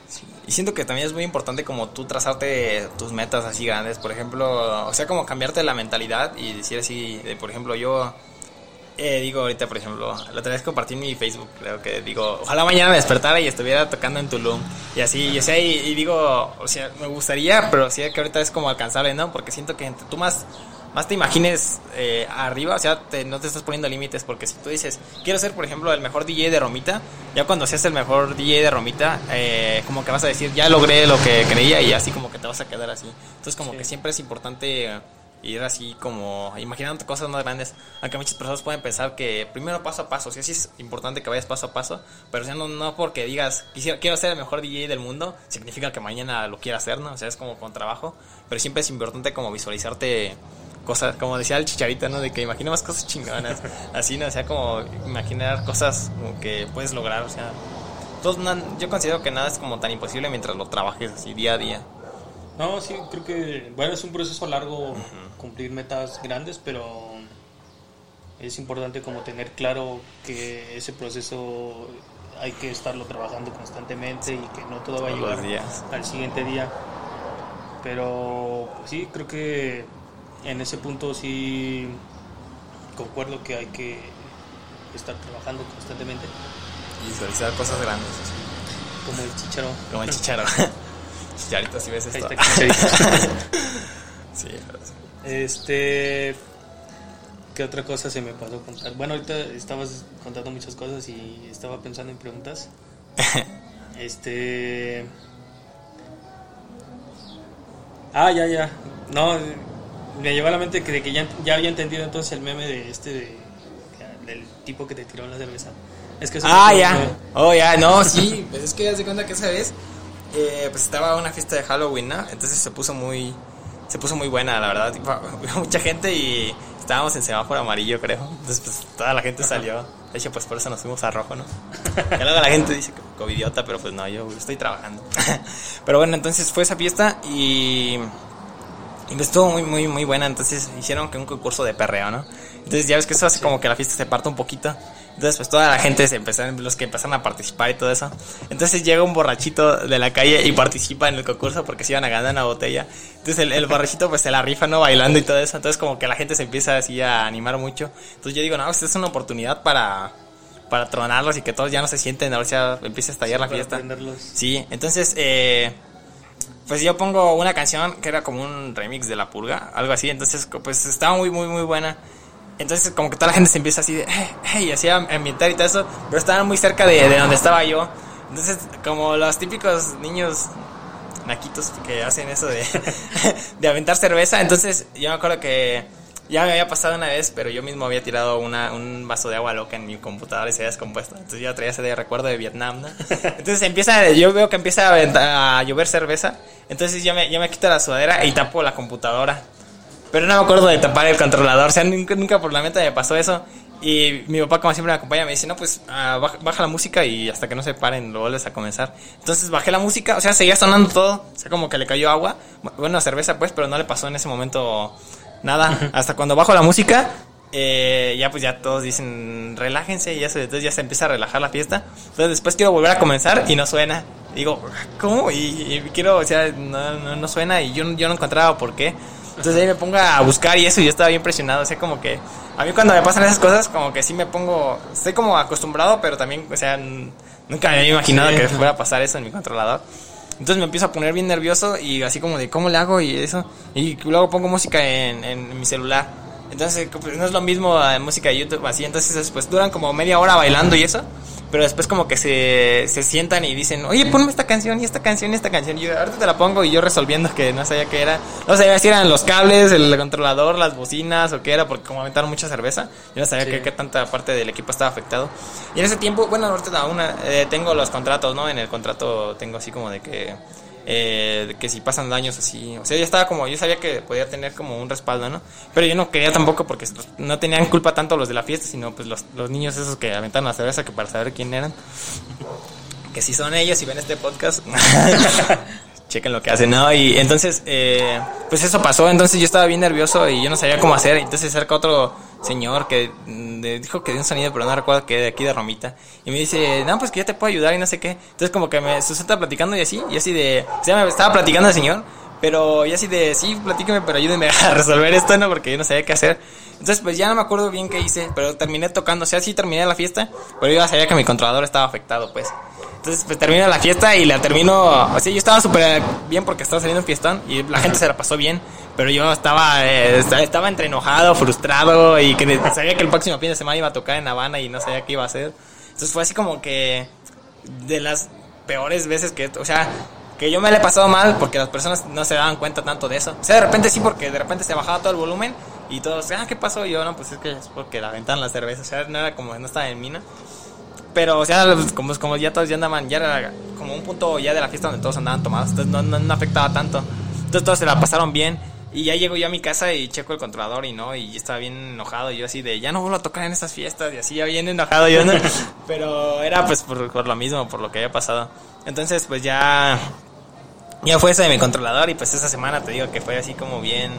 Y siento que también es muy importante como tú trazarte tus metas así grandes, por ejemplo, o sea, como cambiarte la mentalidad y decir así, de, por ejemplo, yo eh, digo ahorita, por ejemplo, la otra vez compartí en mi Facebook, creo que digo, ojalá mañana me despertara y estuviera tocando en Tulum y así, y, o sea, y, y digo, o sea, me gustaría, pero sí que ahorita es como alcanzable, ¿no? Porque siento que tú más más te imagines eh, arriba, o sea, te- no te estás poniendo límites, porque si tú dices, quiero ser, por ejemplo, el mejor DJ de Romita, ya cuando seas el mejor DJ de Romita, eh, como que vas a decir, ya logré lo que creía y así como que te vas a quedar así. Entonces como Sí. que siempre es importante eh, ir así como imaginando cosas más grandes, aunque muchas personas pueden pensar que primero paso a paso, o sea, sí es importante que vayas paso a paso, pero sea, no, no porque digas, quisiera, quiero ser el mejor DJ del mundo, significa que mañana lo quiera hacer, ¿no? O sea, es como con trabajo, pero siempre es importante como visualizarte cosas, como decía el chicharito, ¿no? De que imaginemos cosas chingonas, [laughs] así, ¿no? O sea, como imaginar cosas como que puedes lograr, o sea, na- yo considero que nada es como tan imposible mientras lo trabajes así día a día. No, sí, creo que, bueno, es un proceso largo cumplir metas grandes, pero es importante como tener claro que ese proceso hay que estarlo trabajando constantemente y que no todo va a llegar días. al siguiente día. Pero pues, sí, creo que en ese punto sí concuerdo que hay que estar trabajando constantemente, Y visualizar cosas grandes, así, como el chicharo. como el chicharo. [laughs] Chicharito, si ves esto. [laughs] sí, [laughs] pero sí. Este. ¿Qué otra cosa se me pasó contar? Bueno, ahorita estabas contando muchas cosas y estaba pensando en preguntas. [laughs] Este. Ah, ya, ya. No, me llevó a la mente que, de que ya, ya había entendido entonces el meme de este de, del tipo que te tiró la cerveza. Es que eso Ah, ya. Oh, ya, no, sí. Pues es que ya se cuenta que esa vez, eh, pues estaba una fiesta de Halloween, ¿no? Entonces se puso muy, se puso muy buena, la verdad. [laughs] Mucha gente y estábamos en semáforo amarillo, creo. Entonces, pues toda la gente salió. De hecho, pues por eso nos fuimos a rojo, ¿no? Y luego la gente dice covidiota, pero pues no, yo estoy trabajando. [laughs] Pero bueno, entonces fue esa fiesta y... Y estuvo muy, muy, muy buena. Entonces hicieron que un concurso de perreo, ¿no? Entonces ya ves que eso hace como que la fiesta se parta un poquito. Entonces pues toda la gente se empezaron, los que empezaron a participar y todo eso. Entonces llega un borrachito de la calle y participa en el concurso porque se iban a ganar una botella. Entonces el, el borrachito pues se la rifa, ¿no? Bailando y todo eso. Entonces como que la gente se empieza así a animar mucho. Entonces yo digo, no, esta es una oportunidad para, para tronarlos y que todos ya no se sienten, o sea, empiece a estallar la fiesta. Sí, entonces, eh, pues yo pongo una canción que era como un remix de La Purga, algo así, entonces pues estaba muy, muy, muy buena. Entonces como que toda la gente se empieza así de, hey, hey, así a ambientar y todo eso, pero estaban muy cerca de, de donde estaba yo. Entonces como los típicos niños naquitos que hacen eso de, [laughs] de aventar cerveza, entonces yo me acuerdo que Ya me había pasado una vez, pero yo mismo había tirado una, un vaso de agua loca en mi computadora y se había descompuesto. Entonces yo traía ese recuerdo de Vietnam, ¿no? Entonces empieza, yo veo que empieza a, a llover cerveza. Entonces ya me, ya me quito la sudadera y tapo la computadora. Pero no me acuerdo de tapar el controlador. O sea, nunca, nunca por la mente me pasó eso. Y mi papá, como siempre me acompaña, me dice, no, pues ah, baja, baja, la música y hasta que no se paren lo vuelves a comenzar. Entonces bajé la música, o sea, seguía sonando todo. O sea, como que le cayó agua. Bueno, cerveza pues, pero no le pasó en ese momento nada. hasta cuando bajo la música, eh, ya pues ya todos dicen, relájense y eso. Entonces ya se empieza a relajar la fiesta. Entonces después quiero volver a comenzar y no suena. Digo, ¿cómo? Y, y quiero, o sea, no, no, no, suena y yo, yo no encontraba por qué. Entonces ahí me pongo a buscar y eso y yo estaba bien presionado. O sea, como que a mí cuando me pasan esas cosas, como que sí me pongo, estoy como acostumbrado, pero también, o sea, nunca me había imaginado sí. que fuera a pasar eso en mi controlador. Entonces me empiezo a poner bien nervioso y así como de, ¿cómo le hago? Y eso. Y luego pongo música en, en, mi celular. Entonces pues, no es lo mismo la música de YouTube así. Entonces pues duran como media hora bailando y eso. Pero después como que se, se sientan y dicen, oye, ponme esta canción y esta canción y esta canción. Y yo ahorita te la pongo y yo resolviendo que no sabía qué era. No sabía si eran los cables, el controlador, las bocinas o qué era, porque como aventaron mucha cerveza, yo no sabía sí. qué, tanta parte del equipo estaba afectado. Y en ese tiempo, bueno, ahorita aún eh, tengo los contratos, ¿no? En el contrato tengo así como de que... Eh, que si pasan daños así, o sea, yo estaba como, yo sabía que podía tener como un respaldo, ¿no? Pero yo no quería tampoco porque no tenían culpa tanto los de la fiesta, sino pues los, los niños esos que aventaron la cerveza que para saber quién eran. Que si son ellos y ven este podcast, [laughs] chequen lo que hacen, ¿no? Y entonces, eh, pues eso pasó, entonces yo estaba bien nervioso y yo no sabía cómo hacer, entonces acerca otro señor que me dijo que dio un sonido, pero no recuerdo que de aquí de Romita. Y me dice, no, pues que yo te puedo ayudar y no sé qué. Entonces como que me estaba platicando y así, y así de, o sea, me estaba platicando el señor, pero y así de, sí, platíqueme, pero ayúdeme a [laughs] resolver esto, ¿no? Porque yo no sabía qué hacer. Entonces pues ya no me acuerdo bien qué hice, pero terminé tocando, o sea, sí terminé la fiesta, pero yo ya sabía que mi controlador estaba afectado, pues. Entonces, pues termina la fiesta y la termino. O sea, yo estaba súper bien porque estaba saliendo un fiestón y la gente se la pasó bien. Pero yo estaba, eh, estaba entre enojado, frustrado y que [laughs] sabía que el próximo fin de semana iba a tocar en Habana y no sabía qué iba a hacer. Entonces fue así como que de las peores veces que, o sea, que yo me le he pasado mal porque las personas no se daban cuenta tanto de eso. O sea, de repente sí, porque de repente se bajaba todo el volumen y todos, ah, ¿qué pasó? Y yo, no, pues es que es porque la ventaban las cervezas. O sea, no era como, no estaba en mina pero o sea, como, como ya todos ya andaban, ya era como un punto ya de la fiesta donde todos andaban tomados, entonces no, no, no, afectaba tanto. Entonces todos se la pasaron bien. Y ya llego yo a mi casa y checo el controlador y no, y estaba bien enojado. Yo así de, ya no vuelvo a tocar en estas fiestas. Y así ya bien enojado yo, ¿no? [laughs] Pero era pues por, por lo mismo, por lo que había pasado. Entonces pues ya, ya fue eso de mi controlador y pues esa semana te digo que fue así como bien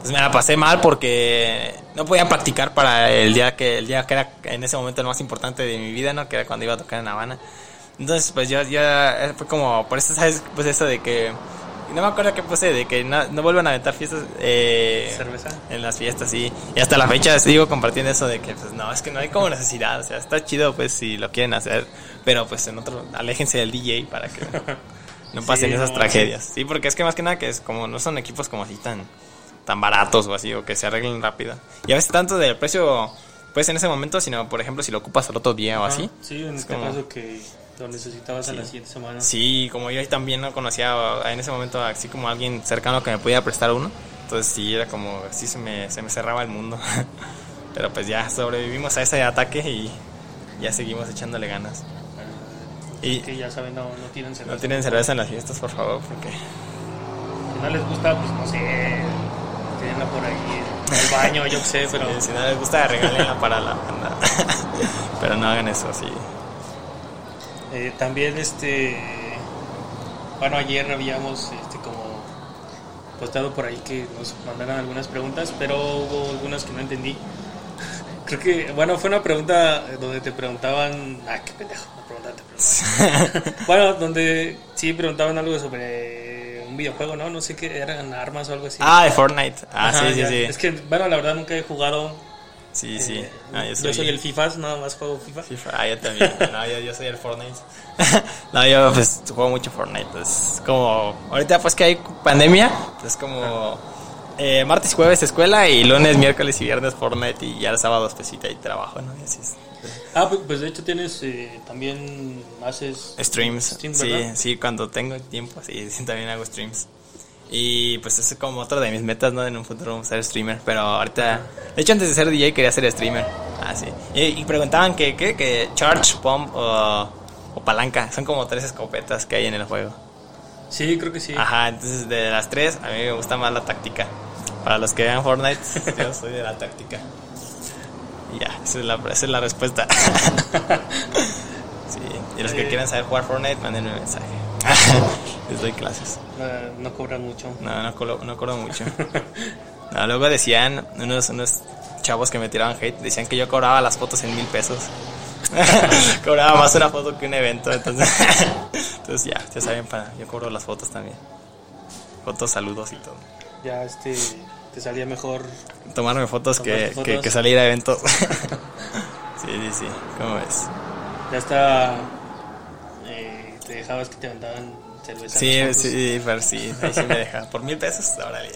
pues me la pasé mal porque no podía practicar para el día que el día que era en ese momento el más importante de mi vida, ¿no? Que era cuando iba a tocar en Habana. Entonces, pues yo ya fue como por eso sabes pues eso de que no me acuerdo qué puse de que no, no vuelvan a aventar fiestas eh, cerveza en las fiestas sí y hasta la fecha sigo compartiendo eso de que pues no es que no hay como necesidad o sea está chido pues si lo quieren hacer pero pues en otro aléjense del DJ para que [laughs] no pasen sí, esas no, tragedias sí. porque es que más que nada que es como no son equipos como así tan tan baratos o así, o que se arreglen rápido. Y a veces tanto del precio, pues en ese momento, sino por ejemplo si lo ocupas al otro día o así. Sí, en este como... caso que lo necesitabas sí. a la siguiente semana. Sí, como yo también no conocía en ese momento así como alguien cercano que me pudiera prestar uno. Entonces sí, era como, sí se me, se me cerraba el mundo. [laughs] Pero pues ya sobrevivimos a ese ataque y ya seguimos echándole ganas. Y que ya saben, no, no tienen cerveza. No tienen cerveza en las fiestas, por favor, porque... Si no les gusta, pues no sé, tienen por ahí en el baño, yo sé, [laughs] pero... Sí, si no les gusta, regalenla para la banda. [laughs] pero no hagan eso, sí. Eh, también, este... Bueno, ayer habíamos, este, como postado por ahí que nos mandaran algunas preguntas, pero hubo algunas que no entendí. [laughs] Creo que, bueno, fue una pregunta donde te preguntaban... Ah, qué pendejo, una pregunta te preguntaban. [laughs] bueno, donde sí preguntaban algo sobre un videojuego, ¿no? No sé qué, eran armas o algo así. Ah, de Fortnite. Ah, Ajá, sí, sí, ya. sí. Es que, bueno, la verdad nunca he jugado. Sí, sí. eh, Ah, yo, soy... el FIFA, nada más juego FIFA. FIFA. Ah, yo también. [laughs] No, yo, yo soy el Fortnite. [laughs] no, yo pues juego mucho Fortnite. Pues como ahorita pues que hay pandemia, pues como eh, martes y jueves escuela y lunes, miércoles y viernes Fortnite y ya el sábado pues sí, ahí trabajo, ¿no? Y así es. Ah, pues, pues de hecho tienes eh, también haces Streams, streams, sí, sí, cuando tengo tiempo, sí, sí, también hago streams. Y pues es como otra de mis metas, ¿no? En un futuro ser streamer. Pero ahorita, de hecho antes de ser DJ quería ser streamer. Ah, sí. Y, y preguntaban que, ¿qué? Que charge, pump o, o palanca. Son como tres escopetas que hay en el juego. Sí, creo que sí. Ajá, entonces de las tres a mí me gusta más la táctica. Para los que vean Fortnite, [laughs] yo soy de la táctica. Ya, esa es la, esa es la respuesta. [laughs] sí, y los que quieran saber jugar Fortnite, mándenme un mensaje. [laughs] Les doy clases. No, no cobran mucho. No, no, colo- no cobro mucho. No, luego decían unos, unos chavos que me tiraban hate, decían que yo cobraba las fotos en mil pesos. cobraba más una foto que un evento, entonces, entonces ya, ya saben, para, yo cobro las fotos también. Fotos, saludos y todo. Ya este te salía mejor. Tomarme fotos que, que, salir a eventos. [laughs] sí, sí, sí, ¿cómo ves? Ya está. eh, te dejabas que te aventaban cerveza. Sí, sí, pero sí, ahí sí me [laughs] deja. Por mil pesos, órale.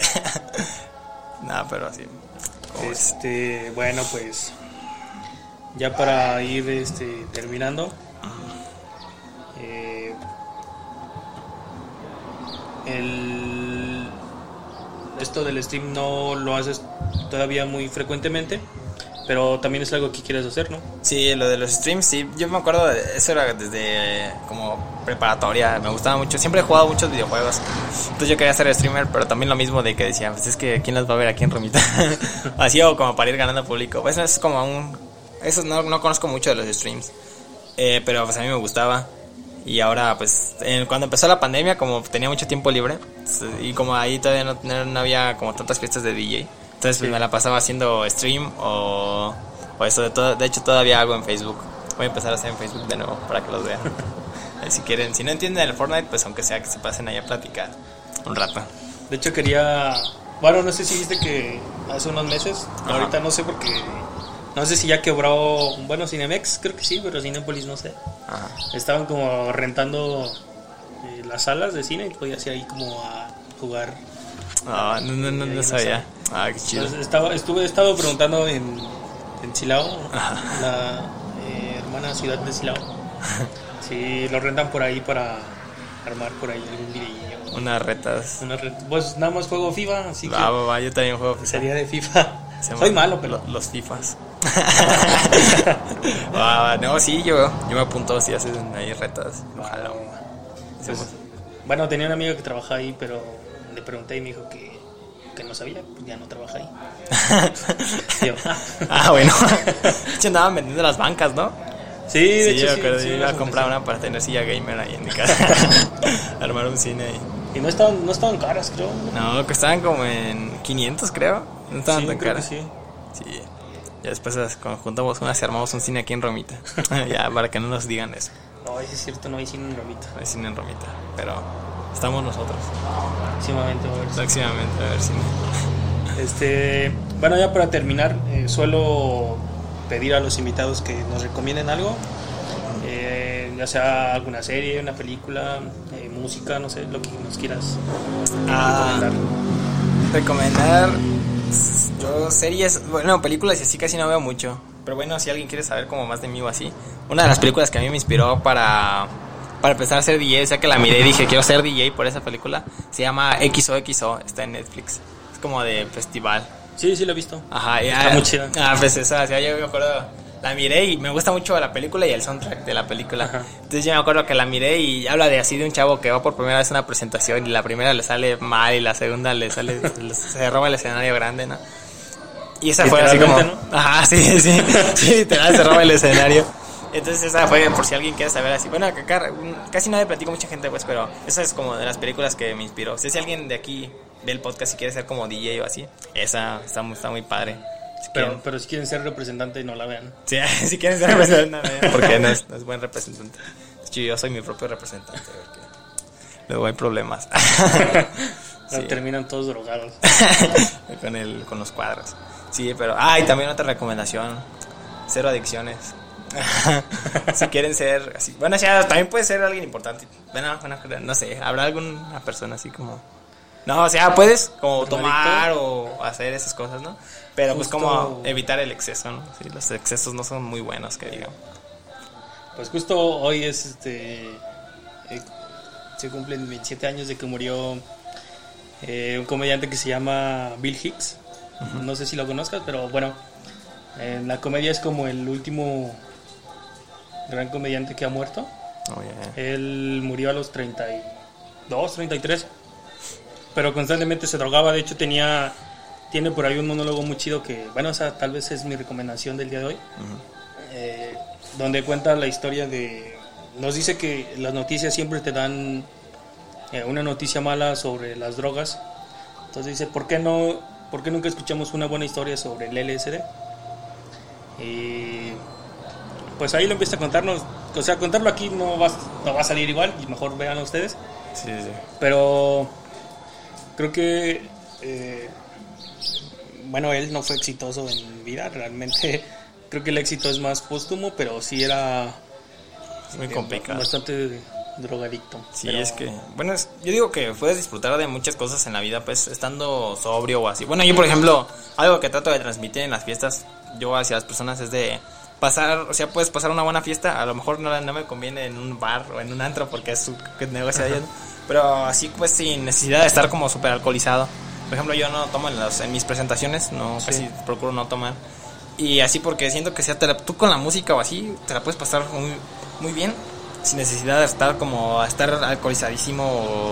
[laughs] no, pero sí. ¿cómo ves? Este, bueno, pues ya para ir este, terminando, eh, el, esto del stream no lo haces todavía muy frecuentemente, pero también es algo que quieres hacer, ¿no? Sí, lo de los streams, sí. Yo me acuerdo, de, eso era desde eh, como preparatoria. Me gustaba mucho. Siempre he jugado muchos videojuegos. Entonces yo quería ser streamer, pero también lo mismo de que decía, pues es que ¿quién los va a ver aquí en Romita? [laughs] Así o como para ir ganando público. Pues es como un... Eso no, no conozco mucho de los streams. Eh, pero pues a mí me gustaba. Y ahora, pues, en- cuando empezó la pandemia, como tenía mucho tiempo libre, y como ahí todavía no, no- no había como tantas fiestas de DJ, entonces pues, me la pasaba haciendo stream o, o eso. De, todo, de hecho, todavía hago en Facebook. Voy a empezar a hacer en Facebook de nuevo para que los vean. [laughs] Si quieren, si no entienden el Fortnite, pues aunque sea que se pasen ahí a platicar un rato. De hecho quería, bueno, no sé si viste que hace unos meses, Ajá. ahorita no sé porque, no sé si ya quebró, bueno, Cinemex, creo que sí, pero Cinepolis no sé. Ajá. Estaban como rentando eh, las salas de cine y podías ir ahí como a jugar. Ah, no, no, no, no sabía. Ah, qué chido. Entonces, estaba, estuve, he estado preguntando en, en Silao, Ajá. la eh, hermana ciudad de Silao, [laughs] si lo rentan por ahí para armar por ahí algún videillo. Unas retas. Una red- pues nada más juego FIFA, así que Va, va, yo también juego. sería de FIFA. Se Soy malo, pero... lo- Los FIFAs. [laughs] Ah, no, sí, yo, yo me apunto si hacen ahí retas. Ojalá. Pues, bueno, tenía un amigo que trabaja ahí, pero le pregunté y me dijo que, que no sabía, pues ya no trabaja ahí. [laughs] Yo, ah. ah, bueno. De hecho, andaban vendiendo las bancas, ¿no? Sí, de Sí, hecho, yo sí, creo sí, iba a comprar una para tener silla gamer ahí en mi casa. [laughs] Armar un cine ahí. Y no estaban, no estaban caras, creo. No, que estaban como en 500, creo. No estaban tan caras. sí. Sí. Ya después las- cuando juntamos unas y armamos un cine aquí en Romita. [laughs] ya, para que no nos digan eso. No, es cierto, no hay cine en Romita. No hay cine en Romita. Pero estamos nosotros. Próximamente va a haber cine. Próximamente a ver cine. [laughs] Este, bueno, ya para terminar, eh, suelo pedir a los invitados que nos recomienden algo, eh, ya sea alguna serie, una película, eh, música, no sé, lo que nos quieras Ah. recomendar. Recomendar. Yo series, bueno, películas y así casi no veo mucho. Pero bueno, si alguien quiere saber como más de mí o así. Una de las películas que a mí me inspiró para, para empezar a ser DJ, o sea que la miré y dije quiero ser DJ por esa película. Se llama XOXO, está en Netflix. Es como de festival. Sí, sí, lo he visto. Ajá, ya. Está muy chida. Ah, pues esa, o sea, yo me acuerdo. La miré y me gusta mucho la película y el soundtrack de la película. Ajá. Entonces yo me acuerdo que la miré y habla de así de un chavo que va por primera vez a una presentación y la primera le sale mal y la segunda le sale, [laughs] se roba el escenario grande, ¿no? Y esa fue así como... Literalmente, Ajá, sí, sí, sí, [laughs] literal se roba el escenario. Entonces esa fue por si alguien quiere saber así. Bueno, acá casi no le platico a mucha gente, pues, pero esa es como de las películas que me inspiró. Si alguien de aquí ve el podcast y quiere ser como DJ o así, esa está muy, está muy padre. Si Pero, quieren- pero si quieren ser representante, no la vean. Sí, [laughs] si quieren ser representante, porque no [laughs] es, no es buen representante. Yo soy mi propio representante, porque luego hay problemas. Sí. Terminan todos drogados. con, el, con los cuadros. Sí, pero... Ah, y también otra recomendación. Cero adicciones. [laughs] si quieren ser así... Bueno, o sea, también puede ser alguien importante. Bueno, bueno, no sé, habrá alguna persona así como... No, o sea, puedes como ¿Como tomar o hacer esas cosas, ¿no? Pero pues como evitar el exceso, ¿no? Sí, los excesos no son muy buenos, que digamos. Pues justo hoy es este. eh, se cumplen 27 años de que murió eh, un comediante que se llama Bill Hicks. [laughs] No sé si lo conozcas, pero bueno, en la comedia es como el último gran comediante que ha muerto. Oh, yeah. Él murió a los 32, 33. Pero constantemente se drogaba. De hecho, tenía tiene por ahí un monólogo muy chido que, bueno, o sea, tal vez es mi recomendación del día de hoy. eh, donde cuenta la historia de... Nos dice que las noticias siempre te dan eh, una noticia mala sobre las drogas. Entonces dice, ¿por qué no, por qué nunca escuchamos una buena historia sobre el LSD? Y pues ahí lo empieza a contarnos. O sea, contarlo aquí no va, no va a salir igual, y mejor vean ustedes. Sí, sí. Pero creo que, eh, bueno, él no fue exitoso en vida, realmente [laughs] creo que el éxito es más póstumo, pero sí era Es muy eh, complicado. bastante drogadicto. Sí, Pero- es que, bueno, es- yo digo que puedes disfrutar de muchas cosas en la vida, pues, estando sobrio o así. Bueno, yo, por ejemplo, algo que trato de transmitir en las fiestas, yo hacia las personas es de pasar, o sea, puedes pasar una buena fiesta, a lo mejor no, no me conviene en un bar o en un antro porque es su negocio de ellos, pero así, pues, sin necesidad de estar como súper alcoholizado. Por ejemplo, yo no tomo en, las- en mis presentaciones, no, Sí. casi procuro no tomar. Y así porque siento que sea te la- tú con la música o así, te la puedes pasar muy, muy bien, sin necesidad de estar como, a estar alcoholizadísimo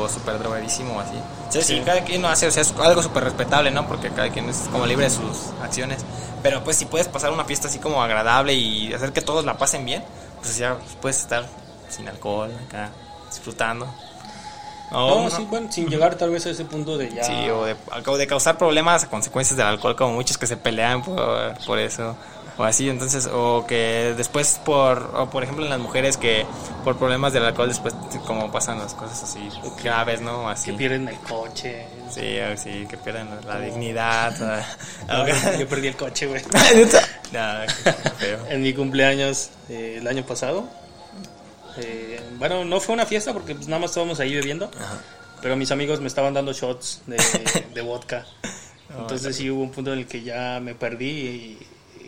o súper drogadísimo o así. O sea, sí, Sí. cada quien lo hace, o sea, es algo súper respetable, ¿no? Porque cada quien es como libre de sus acciones. Pero pues si puedes pasar una fiesta así como agradable y hacer que todos la pasen bien, pues ya puedes estar sin alcohol acá, disfrutando. No, no- sí, bueno, sin llegar tal vez a ese punto de ya... Sí, o de, o de causar problemas a consecuencias del alcohol, como muchos que se pelean por, por eso, o así, entonces, o que después por, o por ejemplo en las mujeres que por problemas del alcohol después como pasan las cosas así graves, ¿no? Así. que pierden el coche. Sí, sí, que pierden la dignidad. [laughs] No, yo perdí el coche, güey. [laughs] [laughs] no, en mi cumpleaños eh, el año pasado. Eh, bueno, no fue una fiesta porque pues, nada más estábamos ahí bebiendo. Pero mis amigos me estaban dando shots de, de vodka. Entonces sí hubo un punto en el que ya me perdí y,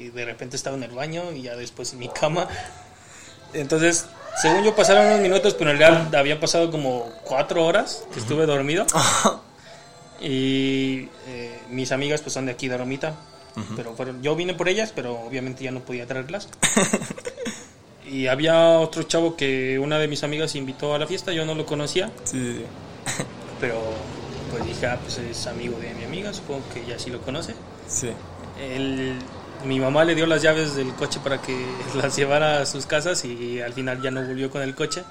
y de repente estaba en el baño y ya después en mi cama. Entonces, según yo pasaron unos minutos, pero en realidad había pasado como cuatro horas que estuve dormido. [laughs] Y eh, mis amigas pues son de aquí de Romita. Pero fueron, yo vine por ellas, pero obviamente ya no podía traerlas. [laughs] y había otro chavo que una de mis amigas invitó a la fiesta, yo no lo conocía, Sí, sí, pero pues dije, ah, pues es amigo de mi amiga, supongo que ya sí lo conoce. sí. Él- mi mamá le dio las llaves del coche para que [laughs] las llevara a sus casas y al final ya no volvió con el coche.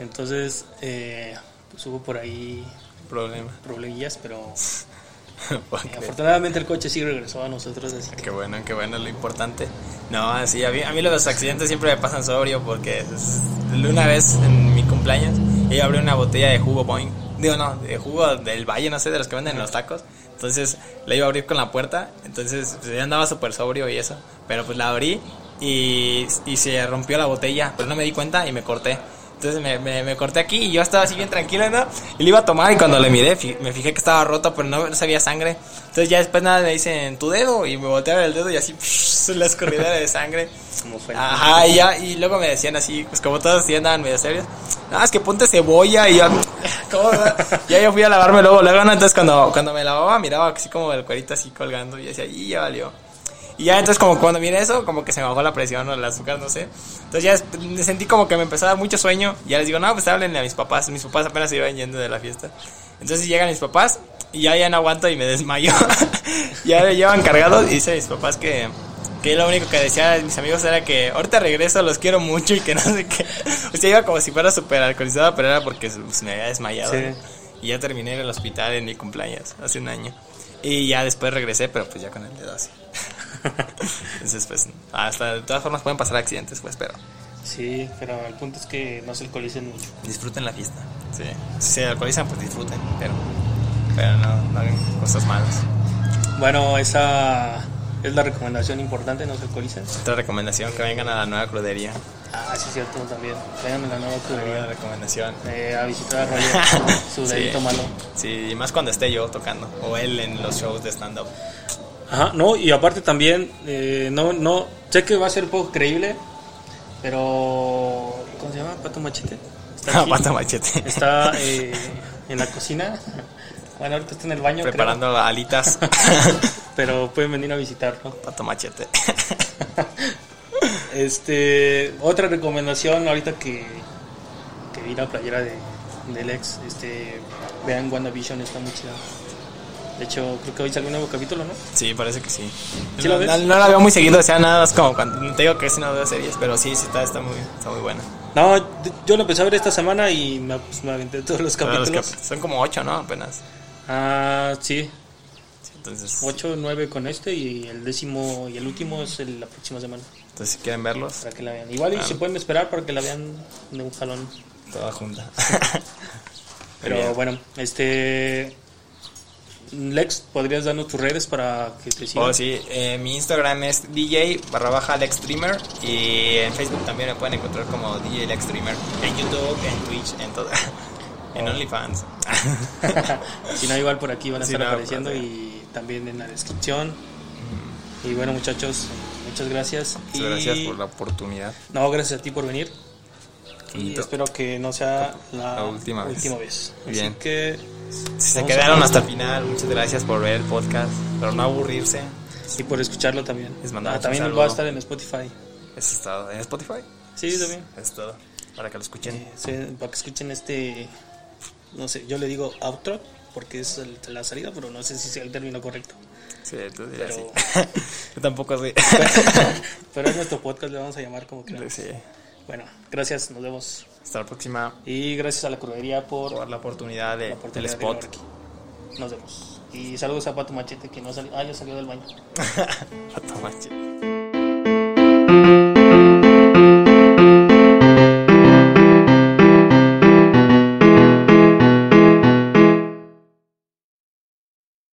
Entonces, eh, pues hubo por ahí Problema. problemillas, pero [laughs] Ok. afortunadamente el coche sí regresó a nosotros. Así que Qué bueno, qué bueno, lo importante. No, sí, a mí, a mí los accidentes siempre me pasan sobrio porque es- una vez en mi cumpleaños ella abrió una botella de jugo Boing. Digo, no, de jugo del valle, no sé, de los que venden en los tacos. Entonces la iba a abrir con la puerta. Entonces pues, ella andaba súper sobrio y eso. Pero pues la abrí y, y se rompió la botella. Pero no me di cuenta y me corté. Entonces me, me, me corté aquí y yo estaba así bien tranquilo, ¿no? Y le iba a tomar y cuando le miré fi- me fijé que estaba roto, pero no, no sabía sangre. Entonces ya después nada me dicen tu dedo y me voltearon el dedo y así la escurridera de sangre. como fue. Ajá, y ya, y luego me decían así, pues como todos así andaban medio serios, no, es que ponte cebolla y ya, [laughs] ¿cómo? ya yo fui a lavarme luego, luego, ¿no? entonces cuando, cuando me lavaba miraba así como el cuerito así colgando y decía, y ya valió. Y ya entonces como cuando miré eso, como que se me bajó la presión o el azúcar, no sé. Entonces ya sentí como que me empezó a dar mucho sueño. Y ya les digo, no, pues háblenle a mis papás. Mis papás apenas se iban yendo de la fiesta. Entonces llegan mis papás y ya, ya no aguanto y me desmayo. [laughs] ya me llevan cargados y dice mis papás que, que lo único que decía de mis amigos era que ahorita regreso, los quiero mucho y que no sé qué. [laughs] O sea, iba como si fuera súper alcoholizado, pero era porque pues, me había desmayado. Sí. ¿no? Y ya terminé en el hospital en mi cumpleaños, hace un año. Y ya después regresé, pero pues ya con el dedo así. [laughs] Entonces, pues, hasta de todas formas pueden pasar accidentes, pues, pero Sí, pero el punto es que no se alcoholicen mucho. disfruten la fiesta. Sí. Si se alcoholizan, pues disfruten, pero, pero no, no hagan cosas malas. Bueno, esa es la recomendación importante, no se alcoholicen. Otra recomendación, que vengan a la nueva crudería. Ah, sí, es cierto, también. Vayan a la nueva crudería recomendación. eh, a visitar a Roger, [laughs] su Sí. dedito malo. Sí, y más cuando esté yo tocando, o él en los shows de stand-up. Ajá, no, y aparte también, eh, no, no, sé que va a ser poco creíble, pero, ¿cómo se llama? Pato Machete. Está [laughs] aquí. Pata machete. Está eh, en la cocina Bueno, ahorita está en el baño. creo. preparando alitas. [laughs] Pero pueden venir a visitar, ¿no? Pato machete. [laughs] Este, otra recomendación ahorita que, que vi la playera de, del ex, este, vean WandaVision, está muy chida. De hecho, creo que hoy salió un nuevo capítulo, ¿no? Sí, parece que sí. ¿Sí no, no- no la veo muy seguido, o sea, nada más como cuando te digo que sí no veo series, pero sí, sí está, está muy, está muy buena. No, yo lo empecé a ver esta semana y me, pues, me aventé todos los capítulos. cap- son como ocho, ¿no? Apenas. Ah, sí, Sí, entonces, 8, 9 con este y el décimo y el último es el- la próxima semana entonces si quieren verlos, para que la vean. Igual y Claro. se pueden esperar para que la vean de un jalón. toda junta. [laughs] Pero Bien. bueno, este Lex, ¿podrías darnos tus redes para que te sigan? Oh, sí, eh, mi Instagram es DJ barra baja Lex Streamer y en Facebook también me pueden encontrar como DJ Lex Streamer. En YouTube, en Twitch, en todo. [laughs] En Oh. OnlyFans. [laughs] si no, igual por aquí van a estar no, apareciendo y también en la descripción. Y bueno, muchachos, muchas gracias. Muchas y gracias por la oportunidad. No, gracias a ti por venir. Y espero que no sea la, La última vez. vez. Bien. Así que, Si se quedaron hasta el final, muchas gracias por ver el podcast, por no aburrirse. y por escucharlo también. Les mandamos Ah, también un va a estar en Spotify. Eso es todo. ¿En Spotify? Sí, también. Es todo. Para que lo escuchen. Eh, sí, para que escuchen este, no sé, yo le digo outro porque es el- la salida, pero no sé si sea el término correcto. Sí, tú dirás Pero- sí. [laughs] Yo tampoco sé. [laughs] Pero es nuestro podcast, le vamos a llamar como queramos. Sí. Bueno, gracias, nos vemos. Hasta la próxima. Y gracias a la curvería por Por la oportunidad de, la oportunidad del de spot. Nos vemos. Y saludos a Pato Machete que no salió. Ah, ya salió del baño. [laughs] [laughs] Pato mache.